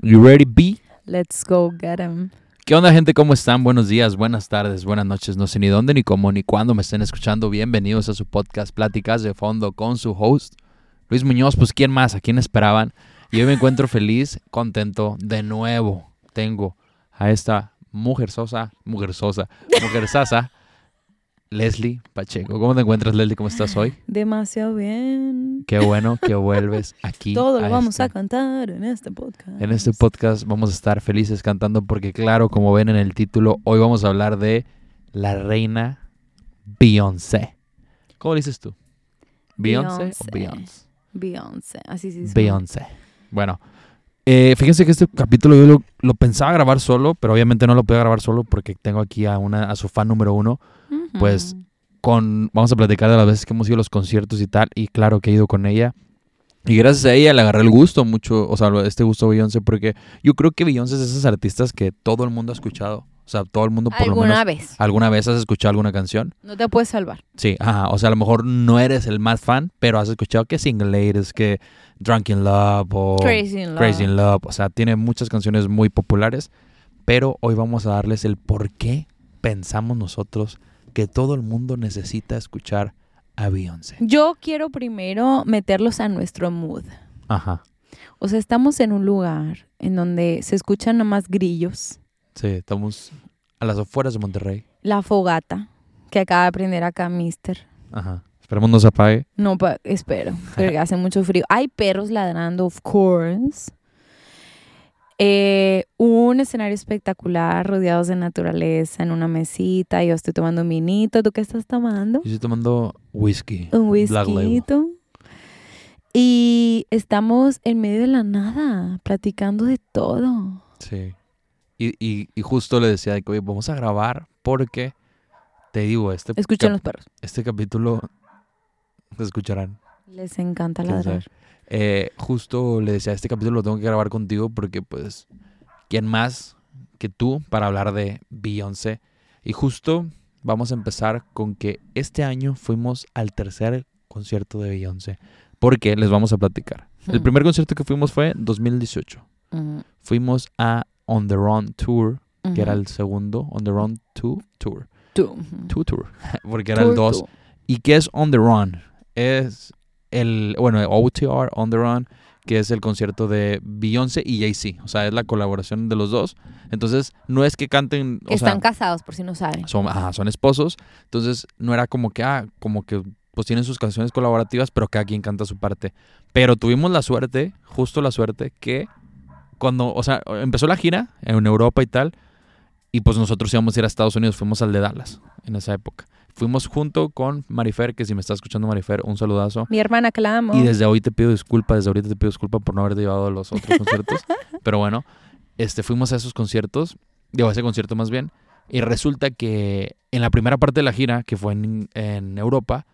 You ready, B? Let's go get 'em. ¿Qué onda, gente? ¿Cómo están? Buenos días, buenas tardes, buenas noches. No sé ni dónde, ni cómo, ni cuándo me estén escuchando. Bienvenidos a su podcast Pláticas de Fondo con su host, Luis Muñoz. Pues, ¿quién más? ¿A quién esperaban? Y hoy me encuentro feliz, contento. De nuevo tengo a esta mujer sosa, mujer sosa, mujer sasa, Leslie Pacheco. ¿Cómo te encuentras, Leslie? ¿Cómo estás hoy? Demasiado bien. Qué bueno que vuelves aquí. Todo lo vamos este- a cantar en este podcast. En este podcast vamos a estar felices cantando porque claro, como ven en el título, hoy vamos a hablar de la reina Beyoncé. ¿Cómo le dices tú? ¿Beyoncé o Beyoncé. Beyoncé? Así sí. Beyoncé. Bueno, eh, fíjense que este capítulo yo lo, lo pensaba grabar solo, pero obviamente no lo puedo grabar solo porque tengo aquí a, una, a su fan número uno. Pues, Con, vamos a platicar de las veces que hemos ido a los conciertos y tal, y claro que he ido con ella. Y gracias a ella le agarré el gusto mucho, o sea, este gusto a Beyoncé, porque yo creo que Beyoncé es de esos artistas que todo el mundo ha escuchado. O sea, todo el mundo por lo ¿Alguna menos vez? alguna vez has escuchado alguna canción. No te puedes salvar. Sí, ajá. O sea, a lo mejor no eres el más fan, pero has escuchado que Single Ladies, que Drunk in Love o Crazy in Love. Crazy in Love. O sea, tiene muchas canciones muy populares. Pero hoy vamos a darles el por qué pensamos nosotros que todo el mundo necesita escuchar a Beyoncé. Yo quiero primero meterlos a nuestro mood. Ajá. O sea, estamos en un lugar en donde se escuchan nomás grillos, Sí, estamos a las afueras de Monterrey. la fogata que acaba de prender acá Mister. Ajá. Esperemos no se apague. No, espero, porque hace mucho frío. Hay perros ladrando, of course. Eh, un escenario espectacular, rodeados de naturaleza, en una mesita. Yo estoy tomando un vinito. ¿Tú qué estás tomando? Yo estoy tomando whisky. Un whisky. Y estamos en medio de la nada, platicando de todo. Sí. Y, y, y justo le decía de que, oye, vamos a grabar porque, te digo, este, Escuchen los perros. este capítulo escucharán. Les encanta ladrar. Eh, justo le decía, este capítulo lo tengo que grabar contigo porque, pues, ¿quién más que tú para hablar de Beyoncé? Y justo vamos a empezar con que este año fuimos al tercer concierto de Beyoncé. Porque les vamos a platicar. El Hmm. primer concierto que fuimos fue en 2018. Ujú, Fuimos a On the Run Tour, que era el segundo, On the Run 2 Tour. Ujú. 2 Tour, porque era el Tú, 2. tú. ¿Y qué es On the Run? Es el, bueno, OTR, On the Run, que es el concierto de Beyoncé y Jay-Z. O sea, es la colaboración de los dos. Entonces, no es que canten, o Están sea, casados, por si no saben. son, ajá, son esposos. Entonces, no era como que, ah, como que, pues tienen sus canciones colaborativas, pero cada quien canta su parte. Pero tuvimos la suerte, justo la suerte, que cuando, o sea, empezó la gira en Europa y tal, y pues nosotros íbamos a ir a Estados Unidos, fuimos al de Dallas en esa época. Fuimos junto con Marifer, que si me está escuchando Marifer, un saludazo. Mi hermana que la amo. Y desde hoy te pido disculpas, desde ahorita te pido disculpas por no haberte llevado a los otros conciertos. Pero bueno, este, fuimos a esos conciertos, digo, a ese concierto más bien, y resulta que en la primera parte de la gira, que fue en, en Europa,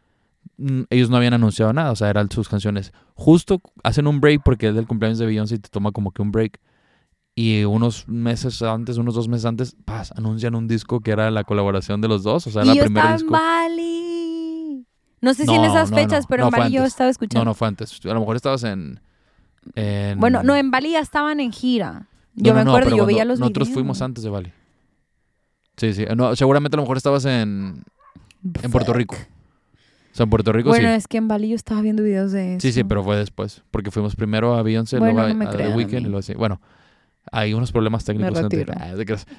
mm, ellos no habían anunciado nada, o sea, eran sus canciones. Justo hacen un break porque es del cumpleaños de Beyoncé y te toma como que un break. Y unos meses antes, unos dos meses antes, paz, anuncian un disco que era la colaboración de los dos, o sea, y la yo primera estaba en disco. Bali. No sé si en esas no, fechas, no. pero en Bali yo estaba escuchando. No, no fue antes. A lo mejor estabas en. en- Bueno, no, en Bali ya estaban en gira. Yo me acuerdo, yo veía los Nosotros videos. fuimos antes de Bali. Sí, sí. No, seguramente a lo mejor estabas en, en Puerto. Rico. O sea, en Puerto Rico Bueno, sí. es que en Bali yo estaba viendo videos de eso. Sí, sí, pero fue después. Porque fuimos primero a Beyoncé, Bueno, luego a, a The Weeknd y luego así. Bueno, hay unos problemas técnicos. te- retiro. Ah.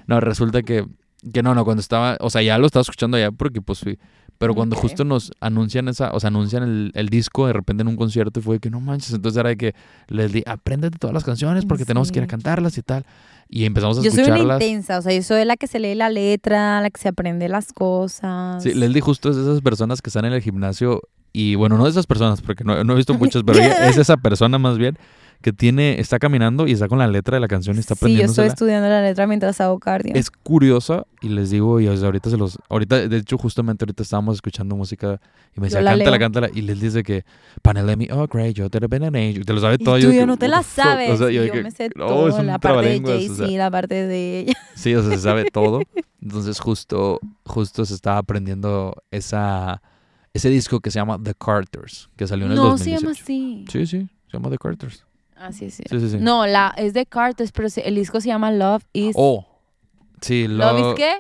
No, resulta que, que no, no, cuando estaba, o sea, ya lo estaba escuchando allá porque pues fui. Pero cuando Ok. justo nos anuncian esa, o sea, anuncian el, el disco de repente en un concierto y fue de que no manches, entonces era de que les di, apréndete todas las canciones porque tenemos que ir a Sí. cantarlas y tal. Y empezamos a Yo soy una escucharlas. intensa, o sea, yo soy la que se lee la letra, la que se aprende las cosas. Sí, Leslie justo es de esas personas que están en el gimnasio y bueno, no de esas personas porque no, no he visto muchas, pero es esa persona más bien que tiene, está caminando y está con la letra de la canción y está Sí, yo estoy estudiando la letra mientras hago cardio. es curiosa y les digo, y ahorita se los, ahorita, de hecho, justamente ahorita estábamos escuchando música y me decía, la cántala, leo. cántala, y les dice que, Panelemi, oh, great, yo te lo y te lo sabe y todo. tú yo yo que, no te la sabes. o sea, y yo yo que, me sé no, todo, es la parte de trabalenguas, o Jay-Z, sea. la parte de ella. Sí, o sea, se sabe todo. Entonces, justo, justo se estaba aprendiendo esa, ese disco que se llama The Carters, que salió en el No, se 2018. llama así. Sí, sí, se llama The Carters. Ah, sí, sí. Sí, sí, sí. No, la, es de Carter, pero se- el disco se llama Love is... Oh, sí, ¿Love Love, is qué?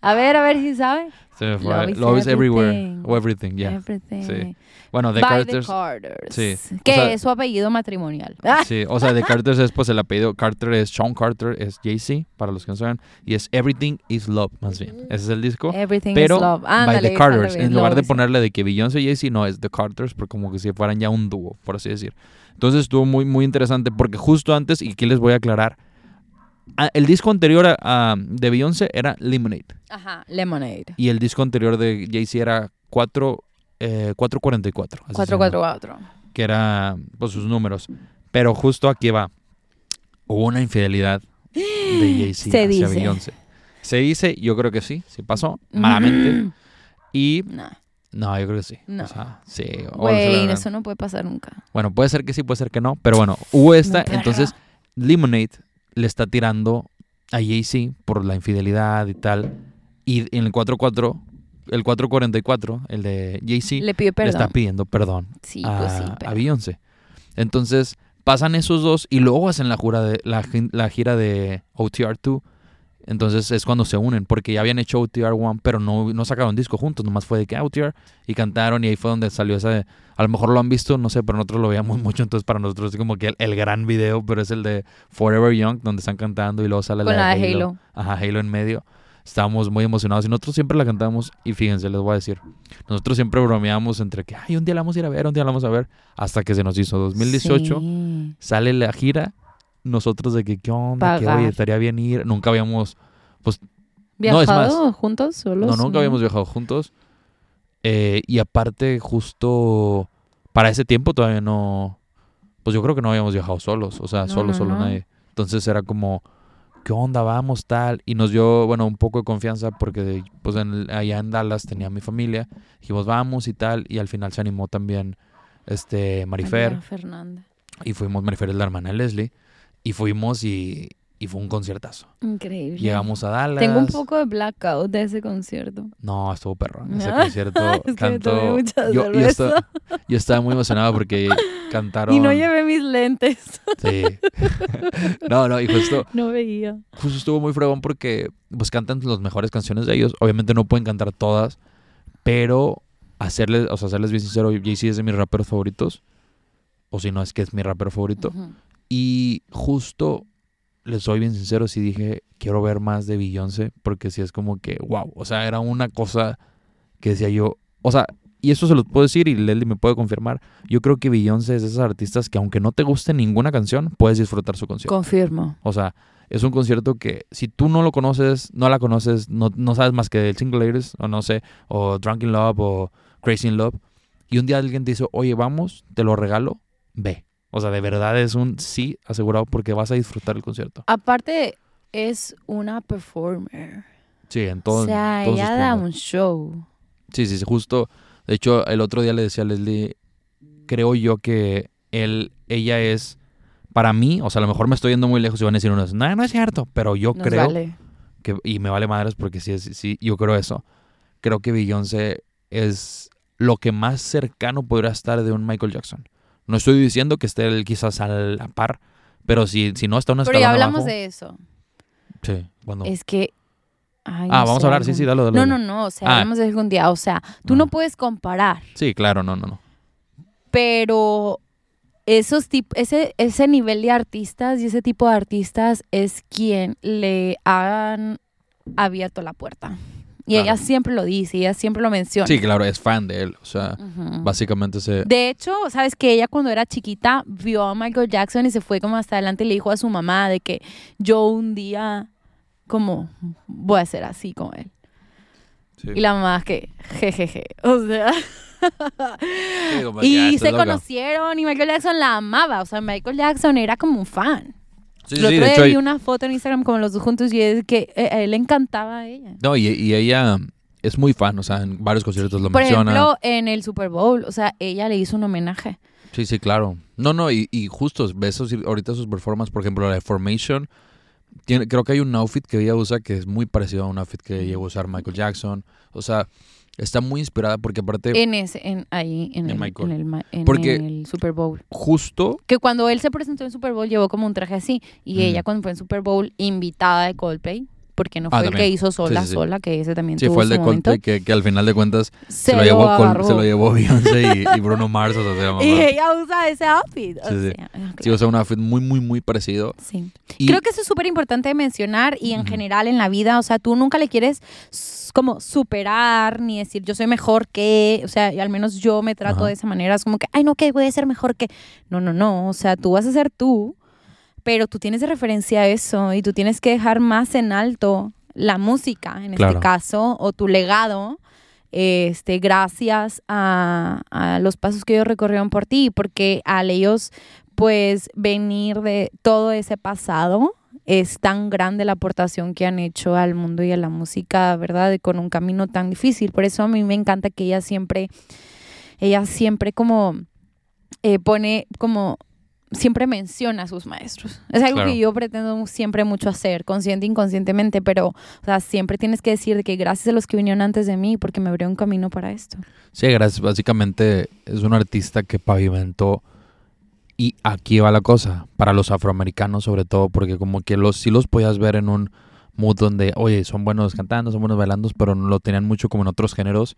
A ver, a ver si sabe. se me fue. Love is Love is everywhere. everything. O everything, yeah. Everything. Sí. Bueno, The By Carters. the Carters. sí. Que O sea- es su apellido matrimonial. Sí, o sea, The Carters es pues el apellido. Carter es Sean Carter, es Jay-Z, para los que no saben. Y es Everything is Love, más bien. Ese es el disco. Everything Pero is love. by The Carters. En lugar de ponerle de que Beyoncé y Jay-Z, no, es The Carters, porque como que si fueran ya un dúo, por así decir. Entonces estuvo muy, muy interesante, porque justo antes, y aquí les voy a aclarar, ah, el disco anterior a- a- de Beyoncé era Lemonade. Ajá, Lemonade. Y el disco anterior de Jay-Z era 4, eh, 444. así se llama, 444. Que era pues sus números. Pero justo aquí va. Hubo una infidelidad de Jay-Z Se hacia dice. Beyoncé. Se dice, yo creo que sí, sí pasó, malamente. Y Nah. no, yo creo que sí. No. O sea, sí. Güey, eso no puede pasar nunca. Bueno, puede ser que sí, puede ser que no. Pero bueno, hubo esta. entonces, Lemonade le está tirando a Jay-Z por la infidelidad y tal. Y en el 4-4, el 444, el de Jay-Z, Le pide le perdón. está pidiendo perdón Sí, a, pues sí. a Beyoncé. Entonces, pasan esos dos y luego hacen la, jura de, la, la gira de OTR2. Entonces es cuando se unen, porque ya habían hecho OTR1, pero no, no sacaron disco juntos, nomás fue de que "Ah, OTR y cantaron y ahí fue donde salió esa... de- a lo mejor lo han visto, no sé, pero nosotros lo veíamos mucho, entonces para nosotros es como que el, el gran video, pero es el de Forever Young, donde están cantando y luego sale Con la la de Halo. Ajá, Halo en medio. Estábamos muy emocionados y nosotros siempre la cantamos y fíjense, les voy a decir, nosotros siempre bromeábamos entre que, ay, un día la vamos a ir a ver, un día la vamos a ver, hasta que se nos hizo 2018, Sí. sale la gira, nosotros de que, ¿qué onda? Que, oye, estaría bien ir, nunca habíamos, No, es ¿Viajado juntos solos? no, nunca habíamos viajado juntos, eh, y aparte justo para ese tiempo todavía no, pues yo creo que no habíamos viajado solos, o sea, No, solo, no, solo nadie. Entonces era como, ¿qué onda? Vamos, tal. Y nos dio, bueno, un poco de confianza porque, pues, en, allá en Dallas tenía mi familia. Dijimos, vamos y tal. Y al final se animó también, este, Marifer. María Fernanda. Y fuimos, Marifer es la hermana de Leslie. Y fuimos y, y fue un conciertazo. Increíble. Llegamos a Dallas. Tengo un poco de blackout de ese concierto. No, estuvo perrón. Ese concierto es que cantó. yo, estaba, yo estaba muy emocionado porque cantaron. Y no llevé mis lentes. Sí. no, no, y justo, No veía. justo estuvo muy fregón porque pues cantan las mejores canciones de ellos. Obviamente no pueden cantar todas, pero hacerles, o sea, serles bien sincero, Jay-Z es de mis raperos favoritos. O si no, es que es mi rapero favorito. Y justo, les soy bien sincero, sí dije, quiero ver más de Beyoncé, porque sí es como que, wow, o sea, era una cosa que decía yo, o sea, y eso se lo puedo decir y Leslie me puede confirmar, yo creo que Beyoncé es de esas artistas que aunque no te guste ninguna canción, puedes disfrutar su concierto. Confirmo. O sea, es un concierto que si tú no lo conoces, no la conoces, no, no sabes más que el Single Ladies, o no sé, o Drunk in Love, o Crazy in Love, y un día alguien te dice, oye, vamos, te lo regalo, ve. O sea, de verdad es un sí asegurado porque vas a disfrutar el concierto. Aparte, es una performer. Sí, en todo. o sea, en ella da un show. Sí, sí, sí, justo. De hecho, el otro día le decía a Leslie, creo yo que él, ella es, para mí, o sea, a lo mejor me estoy yendo muy lejos y van a decir unos, no, no es cierto, pero yo Nos creo vale. que, y me vale madres porque sí, es- sí, yo creo eso. Creo que Beyoncé es lo que más cercano podría estar de un Michael Jackson. No estoy diciendo que esté él quizás a la par, pero si, si no está una Pero ya hablamos abajo- de eso. Sí, cuando... Es que. ay, ah, no vamos sé, a hablar, sí, algún- sí, dale, dale. No, no, no. O sea, Ah. hablamos de algún día. O sea, tú no Ah. puedes comparar, Sí, claro, no, no, no. pero esos ese, ese nivel de artistas y ese tipo de artistas es quien le han abierto la puerta. Y Claro. ella siempre lo dice, ella siempre lo menciona. Sí, claro, es fan de él. O sea, básicamente se... De hecho, sabes que ella cuando era chiquita vio a Michael Jackson y se fue como hasta adelante y le dijo a su mamá de que yo un día como voy a ser así como él. sí. Y la mamá que jejeje, o sea, Sí, ah, y estás se loca. conocieron y Michael Jackson la amaba, o sea, Michael Jackson era como un fan. Sí, sí, otro de hecho, vi hay- una foto en Instagram como los dos juntos y es que eh, a él le encantaba a ella. No, y, y ella es muy fan, o sea, en varios conciertos lo Por menciona. ejemplo, en el Super Bowl, o sea, ella le hizo un homenaje. Sí, sí, claro. No, no, y, y justo ves ahorita sus performances, por ejemplo, la de Formation, tiene, creo que hay un outfit que ella usa que es muy parecido a un outfit que llegó a usar Michael Jackson. O sea, está muy inspirada porque aparte, En ese, en, ahí, en, En el, en el en Porque- el Super Bowl. justo, Que cuando él se presentó en Super Bowl llevó como un traje así. Y Mm. ella cuando fue en Super Bowl, invitada de Coldplay, porque no Ah, fue el que hizo sola, Sí, sí, sí. sola, que ese también sí, tuvo fue el su de momento. Que, que al final de cuentas se, Se, lo llevó, agarró. se lo llevó Beyoncé y, y Bruno Mars, o sea, se llama. Y ella usa ese outfit. o Sí, sí. sea, Sí, o sea, un outfit muy, muy, muy parecido. Sí. Y, Creo que eso es súper importante de mencionar y en general en la vida, o sea, tú nunca le quieres como superar ni decir yo soy mejor que, o sea, al menos yo me trato Ajá. de esa manera, es como que, ay, no, que voy a ser mejor que, no, no, no, o sea, tú vas a ser tú, pero tú tienes de referencia eso y tú tienes que dejar más en alto la música, en Claro. este caso, o tu legado. Este, gracias a, a los pasos que ellos recorrieron por ti, porque al ellos pues venir de todo ese pasado es tan grande la aportación que han hecho al mundo y a la música, ¿verdad? Y con un camino tan difícil. Por eso a mí me encanta que ella siempre, ella siempre como eh, pone como siempre menciona a sus maestros. Es algo Claro. que yo pretendo siempre mucho hacer, consciente e inconscientemente, pero o sea, siempre tienes que decir de que gracias a los que vinieron antes de mí, porque me abrió un camino para esto. Sí, gracias. Básicamente es un artista que pavimentó. Y aquí va la cosa, para los afroamericanos sobre todo, porque como que los sí los podías ver en un mood donde, oye, son buenos cantando, son buenos bailando, pero no lo tenían mucho como en otros géneros.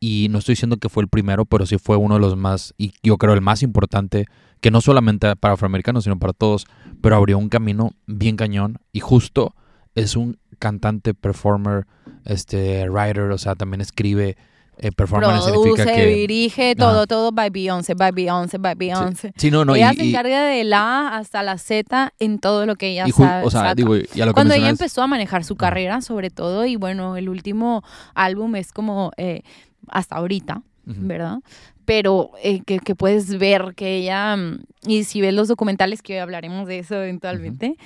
Y no estoy diciendo que fue el primero, pero sí fue uno de los más, y yo creo el más importante, que no solamente para afroamericanos, sino para todos, pero abrió un camino bien cañón. Y justo es un cantante, performer, este, writer, o sea, también escribe. Eh, performer significa que... dirige, todo, todo by Beyoncé, by Beyoncé, by Beyoncé. Sí, no, no, ella y, se y- encarga de la A hasta la Z en todo lo que ella y sabe. o sea, saca. digo, y a lo que Cuando ella empezó a manejar su carrera, sobre todo, y bueno, el último álbum es como eh, hasta ahorita. ¿verdad? Pero eh, que, que puedes ver que ella, mm, y si ves los documentales, que hoy hablaremos de eso eventualmente,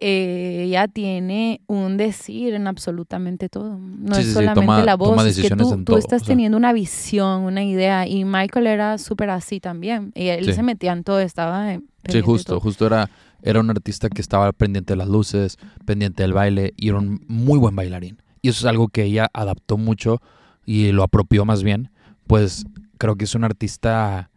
eh, ella tiene un decir en absolutamente todo. No Sí, es sí, solamente toma- la voz, es que tú, tú todo, estás o sea. teniendo una visión, una idea, y Michael era súper así también. Y él Sí. se metía en todo, estaba... Sí, justo, justo era, era un artista que estaba pendiente de las luces, pendiente del baile y era un muy buen bailarín. Y eso es algo que ella adaptó mucho y lo apropió más bien. Pues creo que es un artista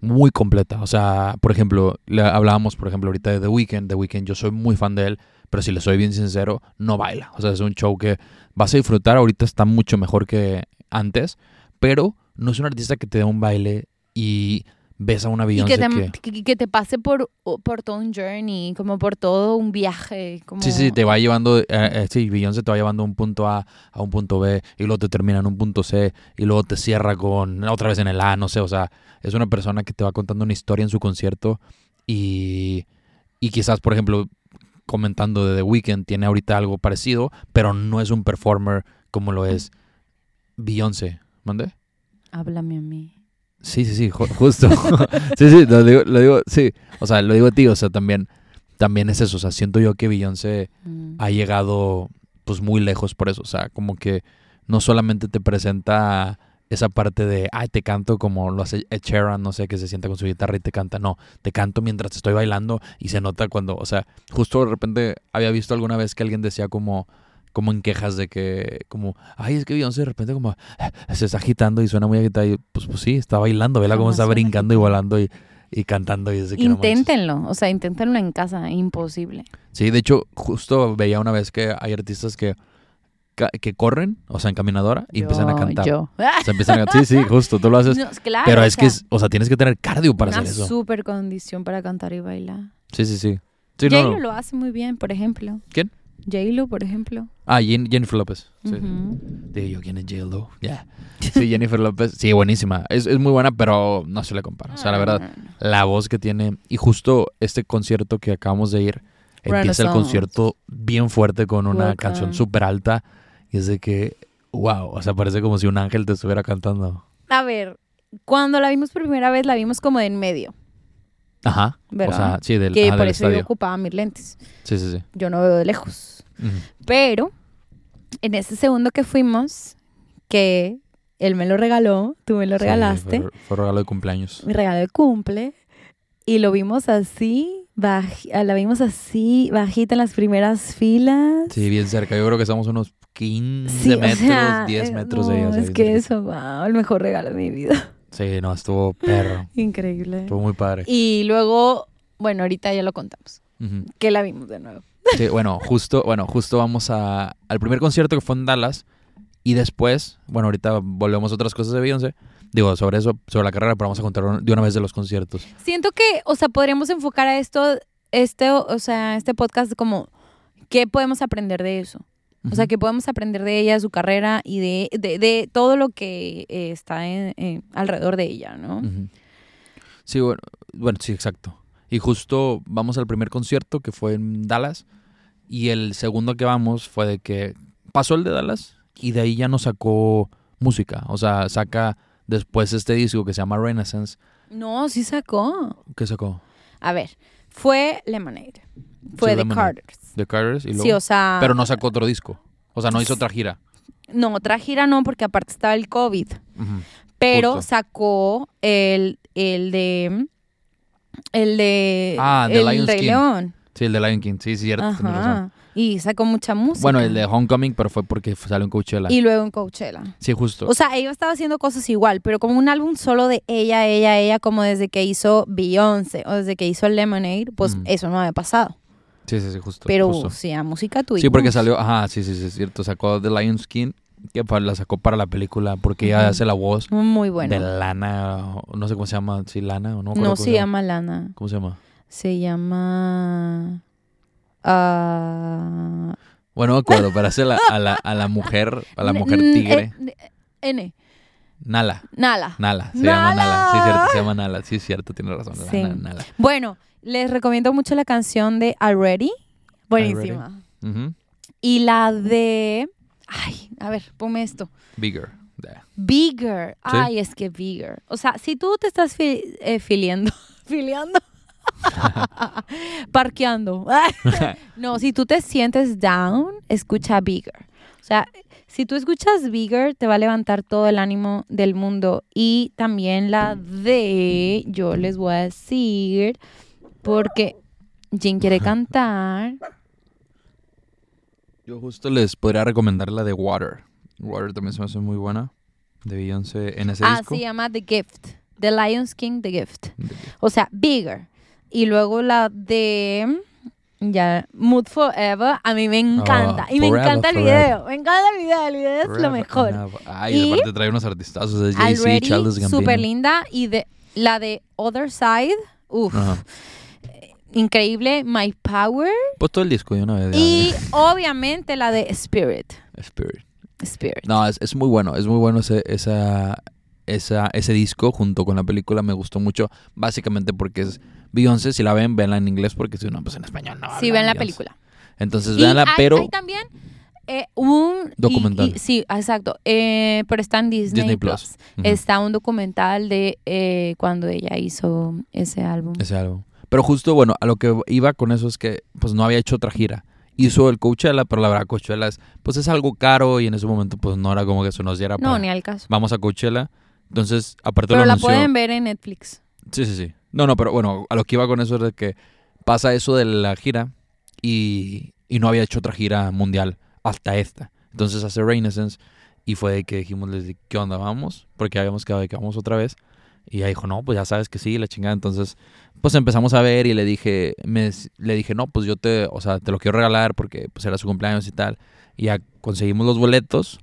muy completa. O sea, por ejemplo, le hablábamos, por ejemplo, ahorita de The Weeknd. The Weeknd, yo soy muy fan de él, pero si le soy bien sincero, no baila. O sea, es un show que vas a disfrutar. Ahorita está mucho mejor que antes, pero no es un artista que te dé un baile y ves a una Beyoncé que que... te, que, que te pase por, por todo un journey, como por todo un viaje. Como... Sí, sí, te va llevando, eh, eh, sí, Beyoncé te va llevando un punto A a un punto B y luego te termina en un punto C y luego te cierra con otra vez en el A, no sé, o sea, es una persona que te va contando una historia en su concierto y, y quizás, por ejemplo, comentando de The Weeknd, tiene ahorita algo parecido, pero no es un performer como lo es Beyoncé, ¿mande? Háblame a mí. Sí, sí, sí, ju- justo. sí, sí, lo digo, lo digo, sí, o sea, lo digo a ti, o sea, también, también es eso, o sea, siento yo que Beyoncé Mm. ha llegado pues muy lejos por eso. O sea, como que no solamente te presenta esa parte de, ay, te canto como lo hace Ed Sheeran, no sé, que se sienta con su guitarra y te canta. No, te canto mientras estoy bailando y se nota cuando, o sea, justo de repente había visto alguna vez que alguien decía como como en quejas de que, como, ay, es que Beyoncé de repente como se está agitando y suena muy agitada y pues, pues sí, está bailando, vela cómo está brincando y volando y, y cantando y que no. Inténtenlo, o sea, inténtenlo en casa, imposible. Sí, de hecho, justo veía una vez que hay artistas que, que corren, o sea, en caminadora, y empiezan a cantar. Yo. O sea, empiezan a. Sí, sí, justo, tú lo haces. No, claro, pero o es que, es, o sea, tienes que tener cardio para una hacer eso. súper condición para cantar y bailar. Sí, sí, sí. Sí, no. lo hace muy bien, por ejemplo. ¿Quién? J-Lo, por ejemplo. Ah, Jen- Jennifer López. Sí. Yo, ¿quién es J-Lo? Sí, Jennifer López. Sí, buenísima. Es, es muy buena, pero no se le compara. O sea, la verdad, la voz que tiene. Y justo este concierto que acabamos de ir, empieza el concierto bien fuerte con una Welcome. canción súper alta. Y es de que, wow, o sea, parece como si un ángel te estuviera cantando. A ver, cuando la vimos por primera vez, la vimos como de en medio, Ajá. ¿verdad? O sea, sí, del, que ajá, por del eso yo ocupaba mis lentes. Sí, sí, sí. Yo no veo de lejos. Ujú. Pero en ese segundo que fuimos, que él me lo regaló, tú me lo Sí, regalaste, fue, fue regalo de cumpleaños. mi regalo de cumple, y lo vimos así, baji- ah, la vimos así, bajita en las primeras filas. Sí, bien cerca. Yo creo que estamos unos 15 Sí, o metros, sea, 10 eh, metros no, de ella. o Es que cerquita. eso, wow, el mejor regalo de mi vida. Sí, no, estuvo perro. Increíble. Estuvo muy padre. Y luego, bueno, ahorita ya lo contamos. Ujú. Que la vimos de nuevo. Sí, bueno, justo, bueno, justo vamos a, al primer concierto que fue en Dallas y después, bueno, ahorita volvemos a otras cosas de Beyoncé. Digo, sobre eso, sobre la carrera, pero vamos a contar de una vez de los conciertos. Siento que, o sea, podríamos enfocar a esto, este, o sea, este podcast como, ¿qué podemos aprender de eso? O sea, que podemos aprender de ella, su carrera y de, de, de todo lo que eh, está en- alrededor de ella, ¿no? Sí, bueno, bueno, sí, exacto. Y justo vamos al primer concierto que fue en Dallas y el segundo que vamos fue de que pasó el de Dallas y de ahí ya no sacó música. O sea, saca después este disco que se llama Renaissance. No, sí sacó. ¿Qué sacó? A ver, fue Lemonade. Fue Sí, The Lemonade. Carters. The Carters y luego... Sí, o sea... Pero no sacó otro disco. O sea, no hizo otra gira. No, otra gira no, porque aparte estaba el COVID. Pero Justo. sacó el, el de... El de... Ah, el Lion Rey King. León. Sí, el de Lion King. Sí, cierto. razón. Y sacó mucha música. Bueno, el de Homecoming, pero fue porque salió en Coachella. Y luego en Coachella. Sí, justo. O sea, ella estaba haciendo cosas igual, pero como un álbum solo de ella, ella, ella, como desde que hizo Beyoncé o desde que hizo Lemonade, pues Mm. eso no había pasado. sí, sí, sí, justo. Pero justo. sí, a música tuya. Sí, porque salió, ajá, sí, sí, sí, es cierto. Sacó The Lion King, que la sacó para la película, porque ella hace la voz Muy bueno. de Lana, no sé cómo se llama, sí, Lana, o no no se llama Lana. ¿Cómo se llama? Se llama. ah, Bueno, no me acuerdo, pero hace la- a, la, a la mujer, a la mujer tigre. eh, N. Nala, Nala. Nala, se llama Nala. Sí, cierto, se llama Nala. Sí, cierto, tiene razón. Sí. Nala, Nala. Bueno, les recomiendo mucho la canción de Already. Buenísima. Y la de. Ay, a ver, ponme esto. Bigger. Yeah. Bigger. Ay, es que bigger. O sea, si tú te estás fi- eh, filiando, filiando, parqueando. no, si tú te sientes down, escucha bigger. O sea, si tú escuchas bigger, te va a levantar todo el ánimo del mundo. Y también la de, yo les voy a decir, porque Jin quiere cantar. Yo justo les podría recomendar la de Water. Water también se me hace muy buena. De Beyoncé en ese Ah, disco. se llama The Gift. The Lions King, The Gift. O sea, Bigger. Y luego la de. Ya, Mood Forever. A mí me encanta. Oh, y me Forever, encanta el Forever. video. Me encanta el video. El video es lo mejor. Ay, Y- aparte trae unos artistazos de Jay-Z, súper linda. Y de, la de Other Side. Uf, Ajá. Increíble. My Power. Pues todo el disco de una vez. Y obviamente la de Spirit. Spirit. Spirit. No, es, es muy bueno. Es muy bueno ese, esa, esa, ese disco junto con la película. Me gustó mucho. Básicamente porque es Beyoncé. Si la ven, véanla en inglés porque si no, pues en español no. Sí, ven la Beyoncé. película. Entonces hay- pero Hay también eh, un... Documental. y- sí, exacto. Eh, pero está en Disney, Disney Plus. Está un documental de eh, cuando ella hizo ese álbum. ese álbum. Pero justo, bueno, a lo que iba con eso es que pues no había hecho otra gira. Hizo el Coachella, pero la verdad Coachella es, pues es algo caro y en ese momento pues no era como que se nos diera No, para- ni al caso. Vamos a Coachella. Entonces, aparte Pero lo la anunció. pueden ver en Netflix. Sí, sí, sí. No, no, pero bueno, a lo que iba con eso es de que pasa eso de la gira y, y no había hecho otra gira mundial hasta esta. Entonces hace Renaissance y fue de que dijimos, les dije, ¿qué onda? ¿Vamos? Porque habíamos quedado de que vamos otra vez. Y ella dijo, no, pues ya sabes que sí, la chingada. Entonces, pues empezamos a ver y le dije, me, le dije, no, pues yo te, o sea, te lo quiero regalar porque pues era su cumpleaños y tal. Y ya conseguimos los boletos.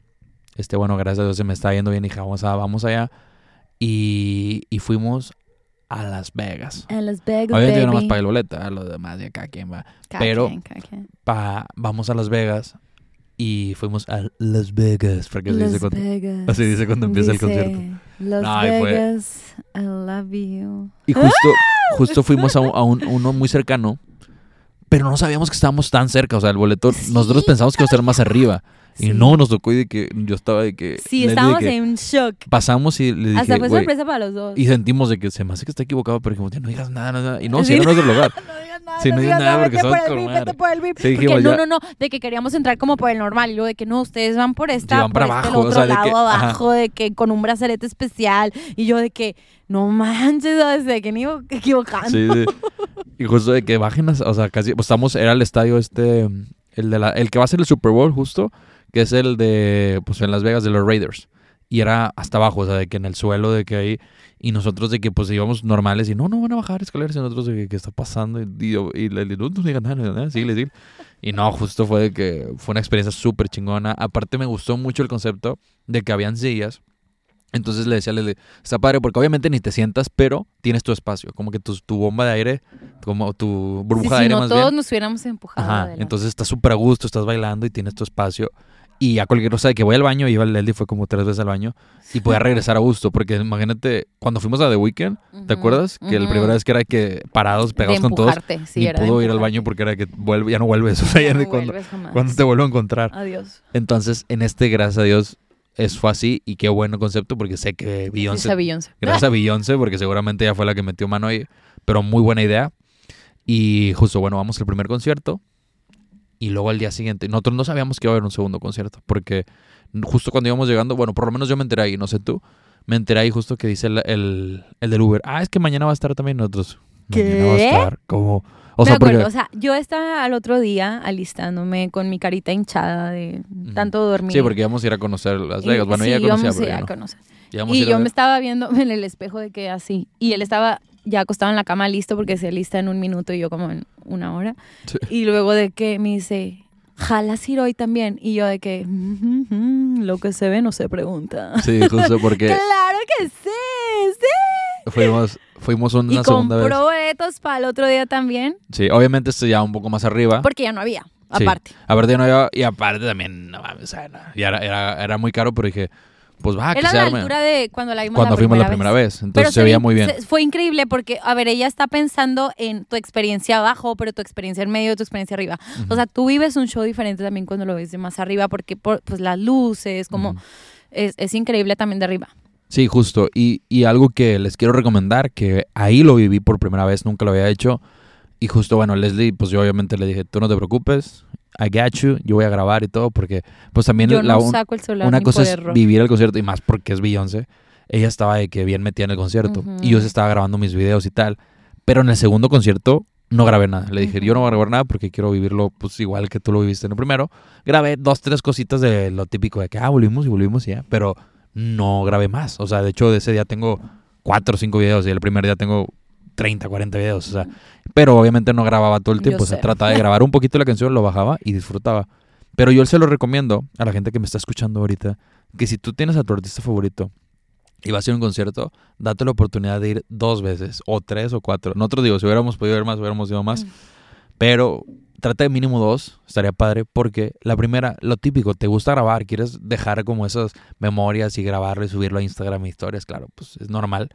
Este, bueno, gracias a Dios se me está yendo bien y dije, vamos, a, vamos allá. Y, y fuimos a Las Vegas. En Las Vegas, Obviamente yo nomás pagué el boleto, ¿eh? lo demás de acá quien va. Cada pero- quien, quien. Pa, vamos a Las Vegas y fuimos a Las Vegas, porque así dice Las cuando, Vegas. así dice cuando empieza el Dice, concierto. Las No, y fue- Vegas, I love you. Y justo, justo fuimos a, un- a un- uno muy cercano, pero no sabíamos que estábamos tan cerca. O sea, el boleto, Sí. nosotros pensamos que iba a ser más arriba. Y no, nos tocó y de que yo estaba de que... Sí, estábamos que en shock. Pasamos y le dije, Hasta fue sorpresa para los dos. Y sentimos de que se me hace que está equivocado, pero dijimos, no digas nada, nada. Y no, si era nuestro lugar. No digas nada, Sí, no digas nada porque vete somos por el vete por el VIP. Sí, Porque no, no, no, de que queríamos entrar como por el normal y luego de que no, ustedes van por esta, van por para este abajo, o otro sea, de lado que- ajá. abajo, de que con un brazalete especial y yo de que no manches, o sea, que ni equivocando. Sí, sí. Y justo de que bajen, o sea, casi, pues estamos, era el estadio este, el de la, el que va a ser el Super Bowl justo, que es el de, pues en Las Vegas de los Raiders. Y era hasta abajo, o sea, de que en el suelo, de que ahí, y nosotros de que pues íbamos normales y no, no van a bajar escaleras y nosotros de que ¿qué está pasando? Y, y, y le digo, no, no digan nada, nada, síguele, síguele. Y no, justo fue de que fue una experiencia súper chingona. Aparte me gustó mucho el concepto de que habían sillas. Entonces le decía a Leslie, está padre porque obviamente ni te sientas, pero tienes tu espacio, como que tu, tu bomba de aire, como tu Sí, burbuja si de aire no, más todos bien. nos hubiéramos empujado. Ajá, entonces estás súper a gusto, estás bailando y tienes tu espacio. Y a cualquier cosa de que voy al baño, iba el Leslie, fue como tres veces al baño y podía regresar a gusto, porque imagínate, cuando fuimos a The Weeknd, ¿te acuerdas? Que la primera vez que era que parados, pegados con todos, sí, ni pudo ir al baño porque era que vuelve, ya no vuelves, o sea, ya, no cuando, te vuelvo a encontrar. Adiós. Entonces, en este, gracias a Dios, es fue así y qué bueno concepto porque sé que Beyoncé, esa Beyoncé. gracias a Beyoncé porque seguramente ella fue la que metió mano ahí, pero muy buena idea. Y justo, bueno, vamos al primer concierto y luego al día siguiente, nosotros no sabíamos que iba a haber un segundo concierto porque justo cuando íbamos llegando, bueno, por lo menos yo me enteré ahí, no sé tú, me enteré ahí justo que dice el, el, el del Uber, ah, es que mañana va a estar también nosotros. Mañana va a ¿Qué? estar como... O me sea, acuerdo, porque... o sea, yo estaba al otro día alistándome con mi carita hinchada de tanto dormir. Sí, porque íbamos a ir a conocer Las Vegas. Bueno, sí, ella conocía, íbamos a ir a no. conocer. Y a yo me estaba viendo en el espejo de que así. Y él estaba ya acostado en la cama listo porque se alista en un minuto y yo como en una hora. Sí. Y luego de que me dice, jalas ir hoy también. Y yo de que, "Mm, mm, mm, lo que se ve no se pregunta. Sí, justo porque Claro que sí, sí. fuimos, fuimos una y segunda vez. compró boletos para el otro día también. Sí, obviamente este ya un poco más arriba. Porque ya no había, Sí. aparte. Aparte no había, y aparte también, no mames, o sea, no, ya era, era, era muy caro, pero dije, pues va, que Era se la arme. altura de cuando la vimos Cuando la fuimos la primera primera vez. vez. Entonces se, ve- veía muy bien. se- fue increíble porque, a ver, ella está pensando en tu experiencia abajo, pero tu experiencia en medio, tu experiencia arriba. O sea, tú vives un show diferente también cuando lo ves de más arriba porque por, pues las luces, como Ujú. es, es increíble también de arriba. Sí, justo. Y, y algo que les quiero recomendar, que ahí lo viví por primera vez, nunca lo había hecho. Y justo, bueno, Leslie, pues yo obviamente le dije, tú no te preocupes, I got you, yo voy a grabar y todo, porque pues también Yo la no un- saco el celular una cosa es vivir el concierto y más porque es Beyoncé. Ella estaba de que bien metida en el concierto Ujú. y yo se estaba grabando mis videos y tal. Pero en el segundo concierto no grabé nada. Le dije, yo no voy a grabar nada porque quiero vivirlo pues igual que tú lo viviste en el primero. Grabé dos, tres cositas de lo típico de que, ah, volvimos y volvimos y ya. Pero no grabé más. O sea, de hecho, de ese día tengo cuatro o cinco videos y el primer día tengo 30, 40 videos. O sea, pero obviamente no grababa todo el tiempo. Sé. trataba de grabar un poquito la canción, lo bajaba y disfrutaba. Pero yo se lo recomiendo a la gente que me está escuchando ahorita que si tú tienes a tu artista favorito y vas a ir a un concierto, date la oportunidad de ir dos veces, o tres o cuatro. Nosotros digo, si hubiéramos podido ir más, hubiéramos ido más. Mm. Pero trata de mínimo dos, estaría padre, porque la primera, lo típico, te gusta grabar, quieres dejar como esas memorias y grabarlo y subirlo a Instagram y historias, claro, pues es normal.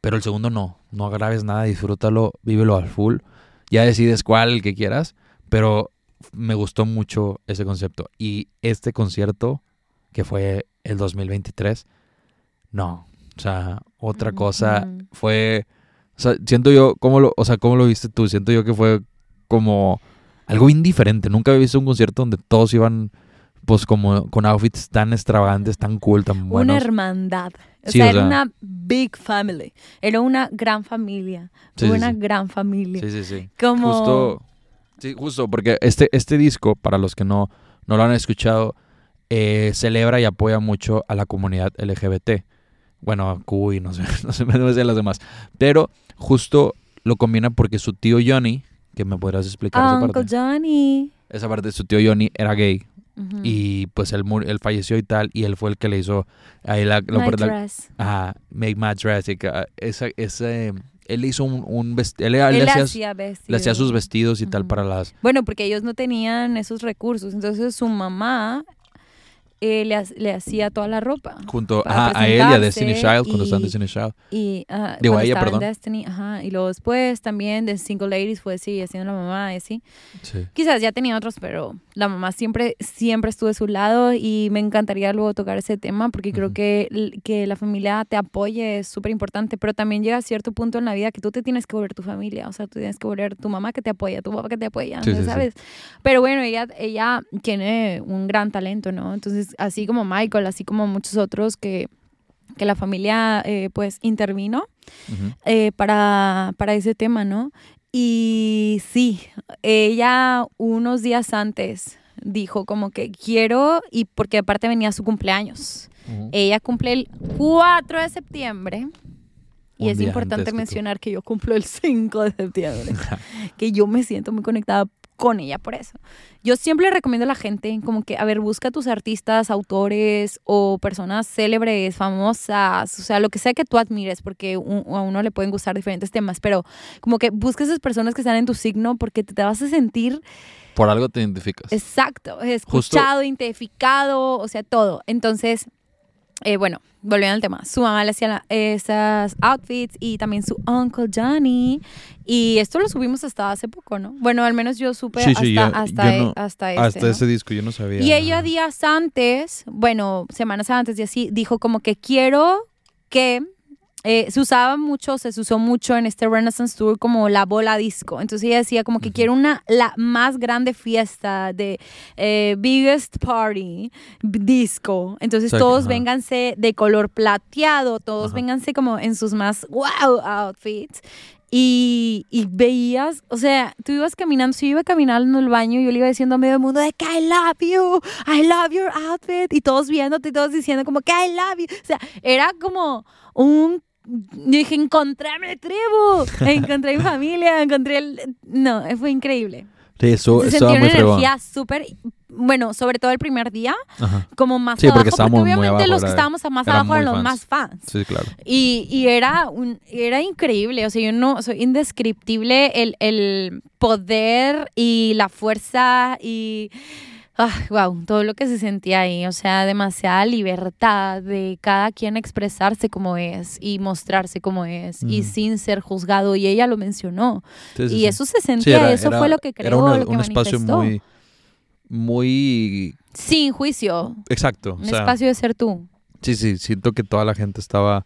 Pero el segundo no, no grabes nada, disfrútalo, vívelo al full. Ya decides cuál, el que quieras, pero me gustó mucho ese concepto. Y este concierto, que fue el 2023, no, o sea, otra cosa Ujú. fue, o sea, siento yo, ¿cómo lo, o sea, cómo lo viste tú? Siento yo que fue como algo indiferente. Nunca había visto un concierto donde todos iban, pues, como con outfits tan extravagantes, tan cool, tan Una buenos. hermandad. O Sí, sea, o era sea- una big family. Era una gran familia. Sí, una sí. gran familia. Sí, sí, sí. Como... Justo, sí, justo, porque este, este disco, para los que no, no lo han escuchado, eh, celebra y apoya mucho a la comunidad LGBT. Bueno, a Q y no sé, no sé, no sé las demás. Pero justo lo combina porque su tío Johnny, que me podrás explicar esa parte. Johnny. Esa parte, su tío Johnny era gay Y pues él, él falleció y tal, y él fue el que le hizo ahí la... la- My la- dress. Ajá, Make My Dress. y que, ah, esa, ese, él hizo un, un vestido, él, él Él le hacía, le hacía sus vestidos. y tal para las... Bueno, porque ellos no tenían esos recursos. Entonces su mamá eh, le, le hacía toda la ropa. Junto a él y a Destiny Child cuando y- Destiny Child. Y ajá, Digo, a ella, perdón. Destiny, ajá, y luego después también de Single Ladies fue así, haciendo la mamá y así. Sí. Quizás ya tenía otros, pero la mamá siempre, siempre estuvo de su lado y me encantaría luego tocar ese tema porque creo Ujú. que, l- que la familia te apoye es súper importante, pero también llega a cierto punto en la vida que tú te tienes que volver tu familia, o sea, tú tienes que volver tu mamá que te apoya, tu papá que te apoya, Sí, ¿no sí. ¿sabes? Pero bueno, ella, ella tiene un gran talento, ¿no? Entonces, así como Michael, así como muchos otros que, que la familia eh, pues intervino eh, para, para ese tema, ¿no? Y sí, ella unos días antes dijo como que quiero, y porque aparte venía su cumpleaños. Ella cumple el 4 de septiembre. Y Un es importante tú. mencionar que yo cumplo el 5 de septiembre. que yo me siento muy conectada con ella por eso. Yo siempre le recomiendo a la gente como que, a ver, busca tus artistas, autores o personas célebres, famosas, o sea, lo que sea que tú admires, porque un- a uno le pueden gustar diferentes temas, pero como que busca esas personas que están en tu signo porque te, te vas a sentir Por algo te identificas. exacto, escuchado, identificado, o sea, todo. Entonces, eh, bueno, volviendo al tema, su mamá le hacía la- esas outfits y también su uncle Johnny. Y esto lo subimos hasta hace poco, ¿no? Bueno, al menos yo supe Sí, hasta, sí, yo- hasta, yo no- hasta este, Hasta ¿no? ese disco yo no sabía. Y ella días antes, bueno, semanas antes y así, dijo como que quiero que eh, se usaba mucho, se usó mucho en este Renaissance Tour como la bola disco. Entonces ella decía como que quiero una, la más grande fiesta de eh, biggest party disco. Entonces todos ajá. vénganse de color plateado, todos Ajá. vénganse como en sus más wow outfits. Y, y veías, o sea, tú ibas caminando, si yo iba caminando en el baño, yo le iba diciendo a medio mundo de que I love you, I love your outfit, y todos viéndote y todos diciendo como que I love you. O sea, era como un, dije, encontré a mi tribu, encontré mi familia, encontré el... No, fue increíble. Sí, eso Se sentía muy una fregón. energía súper, bueno, sobre todo el primer día, Ajá. como más Sí, abajo, porque muy obviamente abajo, los que estábamos más abajo eran muy los fans. más fans. Sí, claro. Y, y era, un, era increíble, o sea, yo no, soy indescriptible el, el poder y la fuerza y, ah, wow, todo lo que se sentía ahí, o sea, demasiada libertad de cada quien expresarse como es y mostrarse como es y sin ser juzgado, y ella lo mencionó, y eso se Sí, sentía, era- eso era- fue lo que Era creó, una- lo que un espacio muy, muy Sin juicio, exacto. un o sea, espacio de ser tú. Sí, sí, siento que toda la gente estaba,